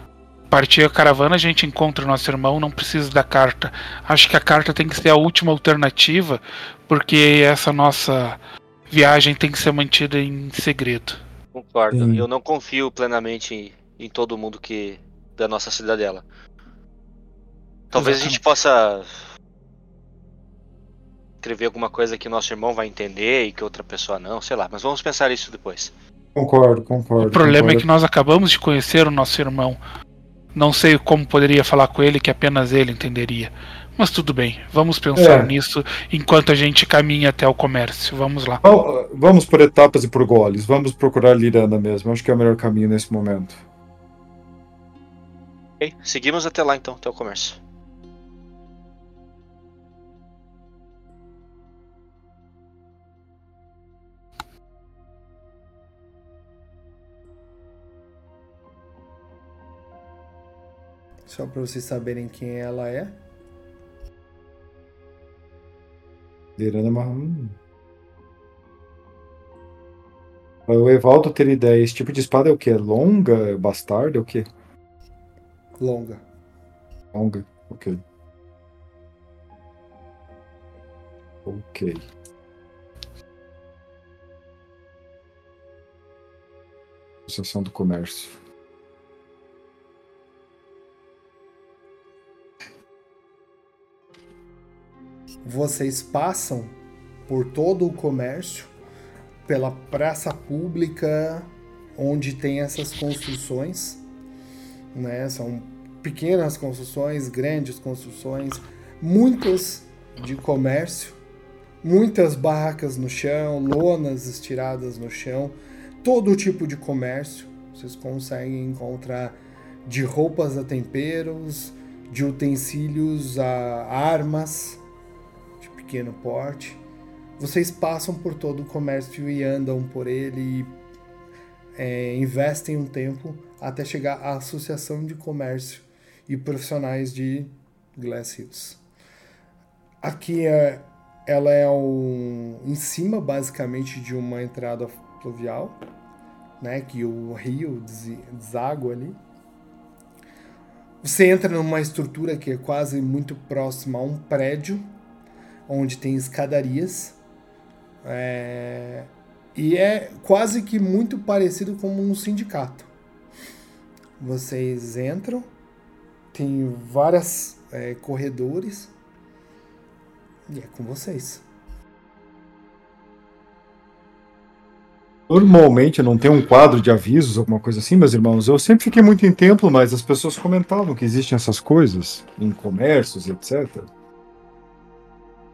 partir a caravana, a gente encontra o nosso irmão, não precisa da carta. Acho que a carta tem que ser a última alternativa, porque essa nossa viagem tem que ser mantida em segredo. Concordo. Sim. Eu não confio plenamente em, em, todo mundo que da nossa cidadela. Talvez Exatamente. a gente possa escrever alguma coisa que nosso irmão vai entender e que outra pessoa não, sei lá. Mas vamos pensar isso depois. Concordo, concordo. O problema concordo. é que nós acabamos de conhecer o nosso irmão. Não sei como poderia falar com ele que apenas ele entenderia. Mas tudo bem, vamos pensar é. nisso enquanto a gente caminha até o comércio. Vamos lá. Vamos por etapas e por goles. Vamos procurar Lirana mesmo. Acho que é o melhor caminho nesse momento. Ok, seguimos até lá então, até o comércio. Só para vocês saberem quem ela é. Liderando marrom. O Evaldo ter ideia, esse tipo de espada é o que? Longa? Bastarda? É o que? Longa. Longa, ok. Ok. Associação do Comércio. Vocês passam por todo o comércio, pela praça pública, onde tem essas construções, né? São pequenas construções, grandes construções, muitas de comércio, muitas barracas no chão, lonas estiradas no chão, todo tipo de comércio. Vocês conseguem encontrar de roupas a temperos, de utensílios a armas, pequeno porte. Vocês passam por todo o comércio e andam por ele e é, investem um tempo até chegar à Associação de Comércio e Profissionais de Glass Hills. Aqui é, ela é um, em cima basicamente de uma entrada fluvial, né, que o rio deságua ali. Você entra numa estrutura que é quase muito próxima a um prédio onde tem escadarias. É, e é quase que muito parecido com um sindicato. Vocês entram, tem vários é, corredores e é com vocês. Normalmente não tem um quadro de avisos, alguma coisa assim, meus irmãos. Eu sempre fiquei muito em templo, mas as pessoas comentavam que existem essas coisas em comércios, etc.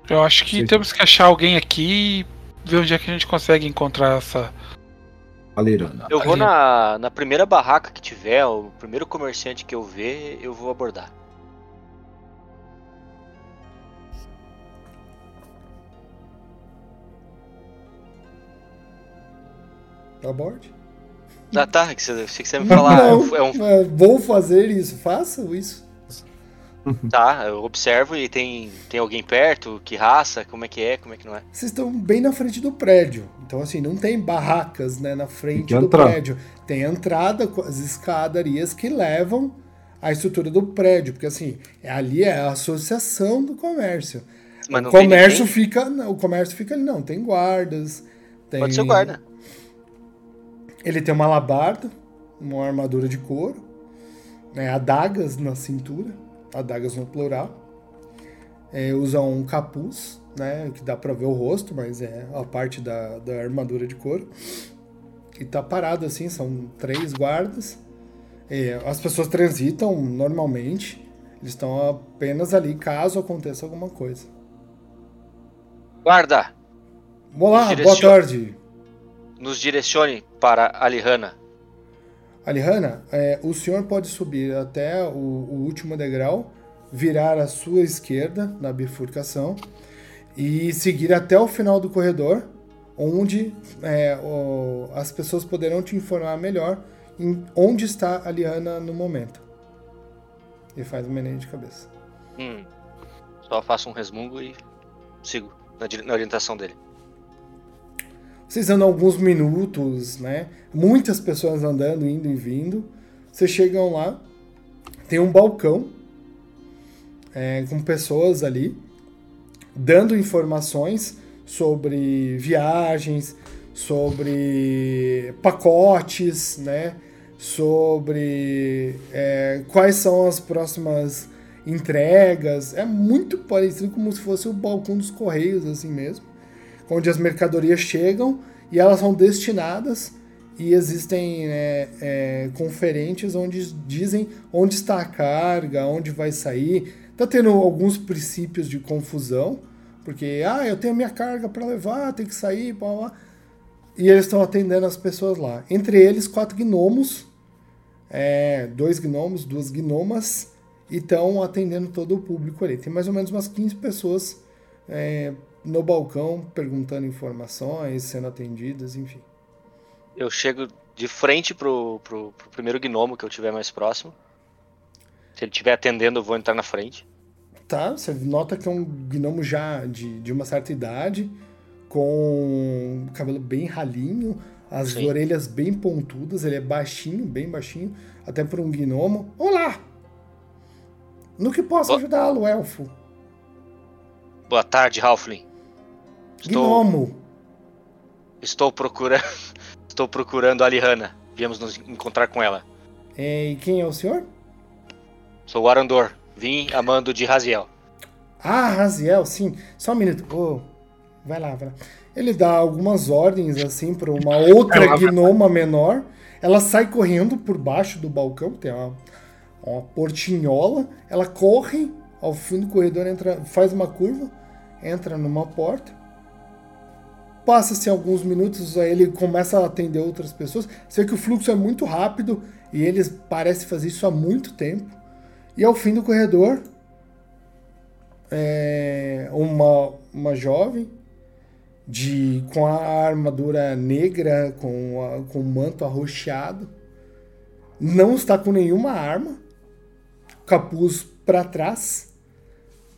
Eu acho que Sim. temos que achar alguém aqui e ver onde é que a gente consegue encontrar essa, Aleirana. Eu vou na, na primeira barraca que tiver, o primeiro comerciante que eu ver, eu vou abordar. Aborde. Ah, tá. Que você, que você ia me falar. Não, é um, é, vou fazer isso. Faça isso. Tá, eu observo e tem, tem alguém perto, que raça, como é que é, como é que não é. Vocês estão bem na frente do prédio. Então, assim, não tem barracas né, na frente do entrar. prédio. Tem a entrada com as escadarias que levam à estrutura do prédio. Porque, assim, ali é a associação do comércio. Mas não o tem comércio fica. não, O comércio fica ali, não. Tem guardas. Tem... Pode ser o guarda. Ele tem uma alabarda, uma armadura de couro, né, adagas na cintura, adagas no plural. É, usa um capuz, né, que dá pra ver o rosto, mas é a parte da, da armadura de couro. E tá parado assim, são três guardas. É, as pessoas transitam normalmente, eles estão apenas ali caso aconteça alguma coisa. Guarda, Olá, boa tarde. nos direcione para Alihana. Alihana, é, o senhor pode subir até o, o último degrau, virar à sua esquerda na bifurcação e seguir até o final do corredor, onde é, o- as pessoas poderão te informar melhor em onde está a Liana no momento. E faz um meneio de cabeça. Hum, só faço um resmungo e sigo na, na orientação dele. Vocês andam alguns minutos, né? Muitas pessoas andando, indo e vindo. Vocês chegam lá, tem um balcão é, com pessoas ali dando informações sobre viagens, sobre pacotes, né? Sobre é, quais são as próximas entregas. É muito parecido como se fosse o balcão dos correios, assim mesmo onde as mercadorias chegam e elas são destinadas e existem né, é, conferentes onde dizem onde está a carga, onde vai sair. Tá tendo alguns princípios de confusão, porque ah, eu tenho minha carga para levar, tem que sair, blá, blá. E eles estão atendendo as pessoas lá. Entre eles, quatro gnomos, é, dois gnomos, duas gnomas, e estão atendendo todo o público ali. Tem mais ou menos umas 15 pessoas é, no balcão perguntando informações, sendo atendidas, enfim. Eu chego de frente pro, pro, pro primeiro gnomo que eu tiver mais próximo. Se ele estiver atendendo, eu vou entrar na frente. Tá, você nota que é um gnomo já de, de uma certa idade, com o cabelo bem ralinho, as Sim. orelhas bem pontudas, ele é baixinho, bem baixinho, até por um gnomo. Olá! No que posso ajudá-lo, elfo? Boa tarde, Halfling. Estou, Gnomo! estou procurando. Estou procurando a Alihana. Viemos nos encontrar com ela. É, e quem é o senhor? Sou o Arandor. Vim a mando de Raziel. Ah, Raziel, sim. Só um minuto. Ô, vai lá, vai lá. Ele dá algumas ordens, assim, para uma outra Ela- gnoma menor. Ela sai correndo por baixo do balcão, tem uma, uma portinhola. Ela corre ao fim do corredor, entra, faz uma curva, entra numa porta. Passa-se alguns minutos, aí ele começa a atender outras pessoas. Você vê que o fluxo é muito rápido e eles parecem fazer isso há muito tempo. E ao fim do corredor, é, uma, uma jovem de com a armadura negra, com, a, com o manto arroxeado, não está com nenhuma arma, capuz para trás,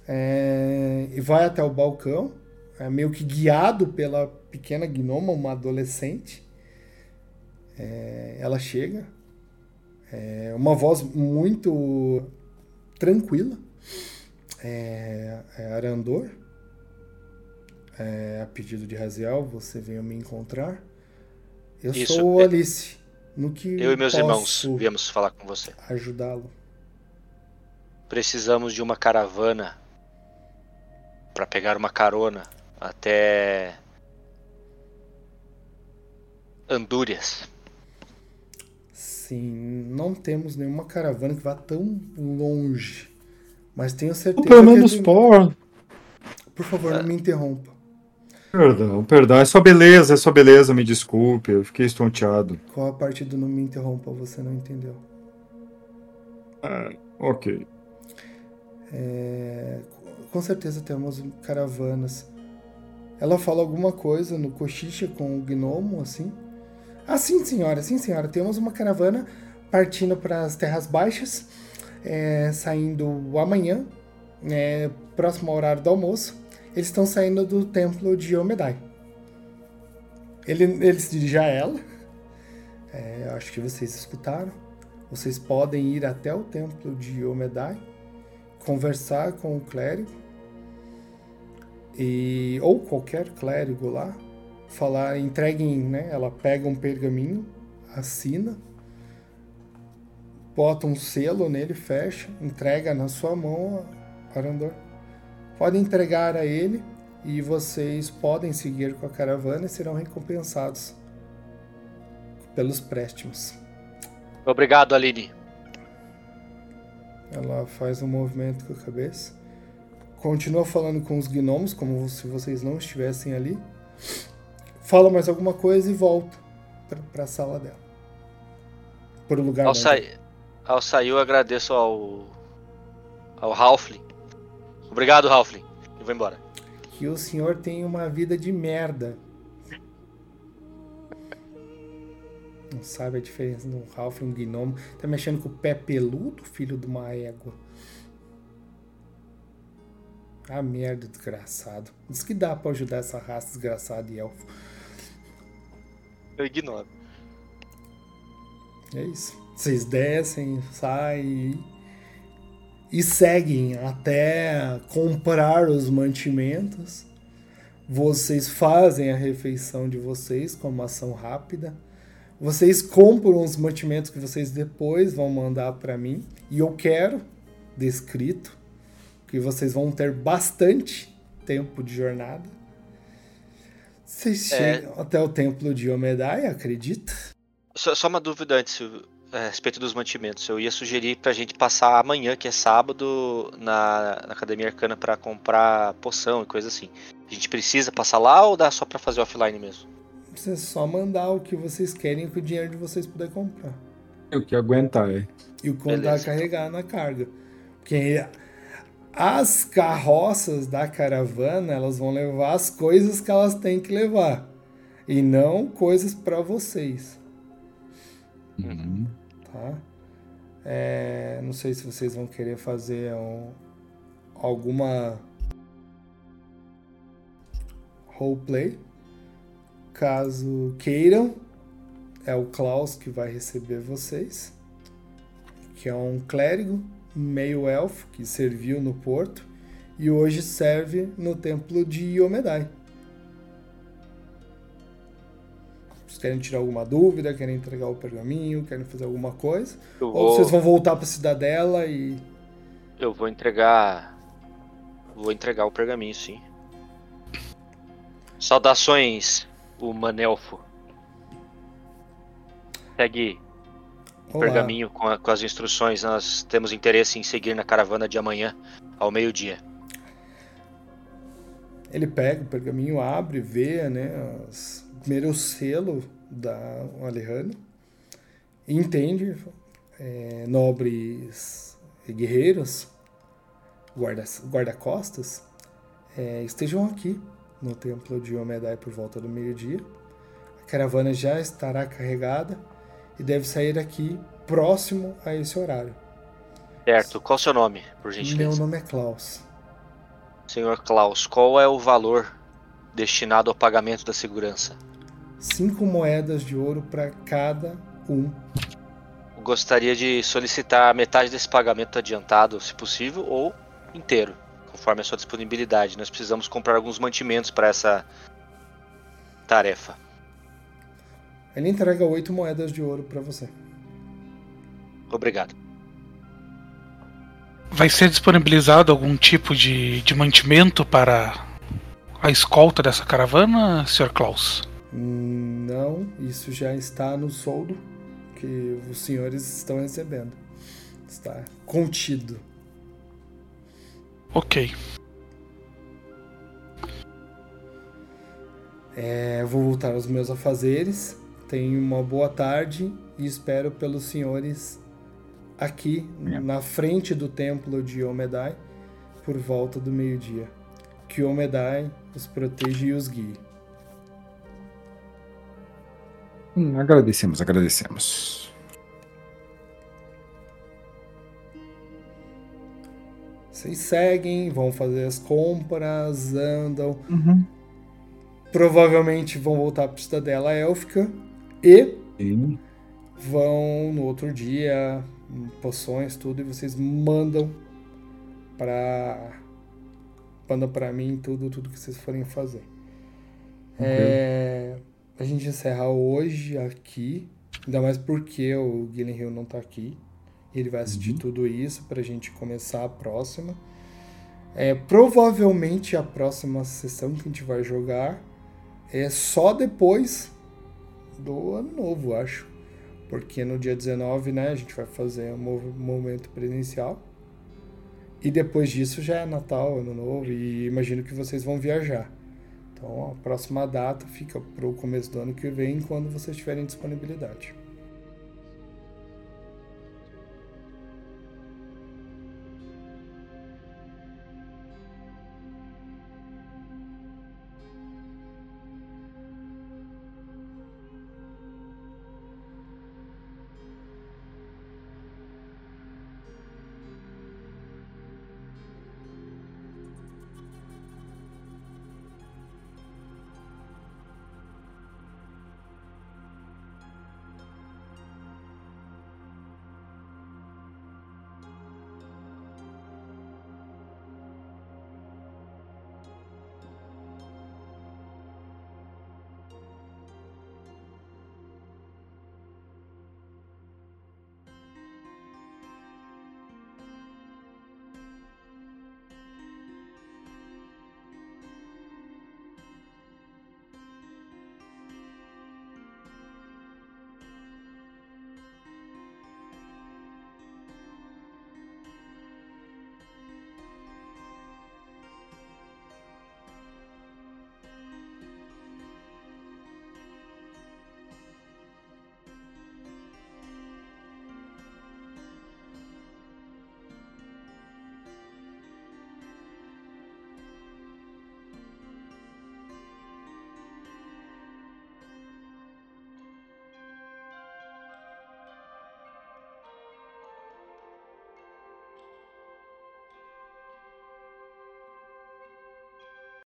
é, e vai até o balcão, é, meio que guiado pela pequena gnoma, uma adolescente. É, ela chega, é, uma voz muito tranquila é, é Arandor. É, a pedido de Raziel, você veio me encontrar. Eu Isso, sou Alice. No que Eu e meus irmãos viemos falar com você. ajudá-lo? Precisamos de uma caravana para pegar uma carona até Andúrias. Sim, não temos nenhuma caravana que vá tão longe. Mas tenho Ou certeza pelo que menos tem- por. Por favor, não me interrompa. Perdão, perdão. É só beleza, é só beleza, me desculpe. Eu fiquei estonteado. Qual a parte do não me interrompa você não entendeu? Ah, ok. É, com certeza temos caravanas. Ela fala alguma coisa no cochicha com o gnomo, assim. Ah, sim, senhora, sim, senhora. Temos uma caravana partindo para as Terras Baixas, é, saindo amanhã, é, próximo ao horário do almoço. Eles estão saindo do templo de Omedai. Ele, ele se dirige a ela. É, acho que vocês escutaram. Vocês podem ir até o templo de Omedai, conversar com o clérigo, e, ou qualquer clérigo lá, falar, entreguem, né? Ela pega um pergaminho, assina, bota um selo nele, fecha, entrega na sua mão, Arandor. Pode entregar a ele e vocês podem seguir com a caravana e serão recompensados pelos préstimos. Obrigado, Aline. Ela faz um movimento com a cabeça. Continua falando com os gnomos, como se vocês não estivessem ali. Fala mais alguma coisa e volta para a sala dela. Por um lugar ao, sair, ao sair, eu agradeço ao. ao Halfling. Obrigado, Halfling. Eu vou embora. Que o senhor tenha uma vida de merda. Não sabe a diferença de um Halfling e um gnomo. Tá mexendo com o pé peludo, filho de uma égua. Ah, merda, desgraçado. Diz que dá pra ajudar essa raça desgraçada de elfo. Eu ignoro. É isso. Vocês descem, saem e seguem até comprar os mantimentos. Vocês fazem a refeição de vocês com uma ação rápida. Vocês compram os mantimentos que vocês depois vão mandar para mim e eu quero descrito que vocês vão ter bastante tempo de jornada. Vocês é... chegam até o templo de Omedai, acredita? Só, só uma dúvida antes a respeito dos mantimentos. Eu ia sugerir pra gente passar amanhã, que é sábado, na, na Academia Arcana para comprar poção e coisa assim. A gente precisa passar lá ou dá só para fazer offline mesmo? Você só mandar o que vocês querem que o dinheiro de vocês puder comprar. E o que aguentar, é. E o que dá carregar na carga. Porque as carroças da caravana, elas vão levar as coisas que elas têm que levar. E não coisas para vocês. Uhum. Tá? É, não sei se vocês vão querer fazer um, alguma roleplay. Caso queiram, é o Klaus que vai receber vocês, que é um clérigo meio elfo que serviu no porto e hoje serve no templo de Iomedai. Vocês querem tirar alguma dúvida, querem entregar o pergaminho, querem fazer alguma coisa? Vou... Ou vocês vão voltar para a cidadela e eu vou entregar vou entregar o pergaminho, sim. Saudações, o Manelfo. Segue pergaminho com, a, com, as instruções. Nós temos interesse em seguir na caravana de amanhã, ao meio-dia. Ele pega o pergaminho, abre, vê, né? Os, primeiro o selo da Alejandro. Entende, é, nobres guerreiros, guarda-costas, guarda é, estejam aqui no templo de Omedai por volta do meio-dia. A caravana já estará carregada e deve sair aqui próximo a esse horário. Certo. Qual o seu nome, por gentileza? Meu nome é Klaus. Senhor Klaus, qual é o valor destinado ao pagamento da segurança? Cinco moedas de ouro para cada um. Gostaria de solicitar metade desse pagamento adiantado, se possível, ou inteiro conforme a sua disponibilidade. Nós precisamos comprar alguns mantimentos para essa tarefa. Ele entrega oito moedas de ouro para você. Obrigado. Vai ser disponibilizado algum tipo de, de mantimento para a escolta dessa caravana, Sr. Klaus? Não, isso já está no soldo que os senhores estão recebendo. Está contido. Ok. É, vou voltar aos meus afazeres. Tenho uma boa tarde e espero pelos senhores aqui É. na frente do templo de Omedai por volta do meio-dia. Que Omedai os proteja e os guie. Hum, agradecemos, agradecemos. Vocês seguem, vão fazer as compras, andam. Uhum. Provavelmente vão voltar para a Cidadela Élfica e Sim. vão no outro dia, poções, tudo, e vocês mandam para mandam para mim tudo, tudo que vocês forem fazer. É, a gente encerra hoje aqui, ainda mais porque o Guilherme Hill não tá aqui. Ele vai assistir Uhum. tudo isso pra gente começar a próxima. É, provavelmente a próxima sessão que a gente vai jogar é só depois do ano novo, acho. Porque no dia 19, né, a gente vai fazer um momento presencial. E depois disso já é Natal, Ano Novo, e imagino que vocês vão viajar. Então a próxima data fica pro começo do ano que vem, quando vocês tiverem disponibilidade.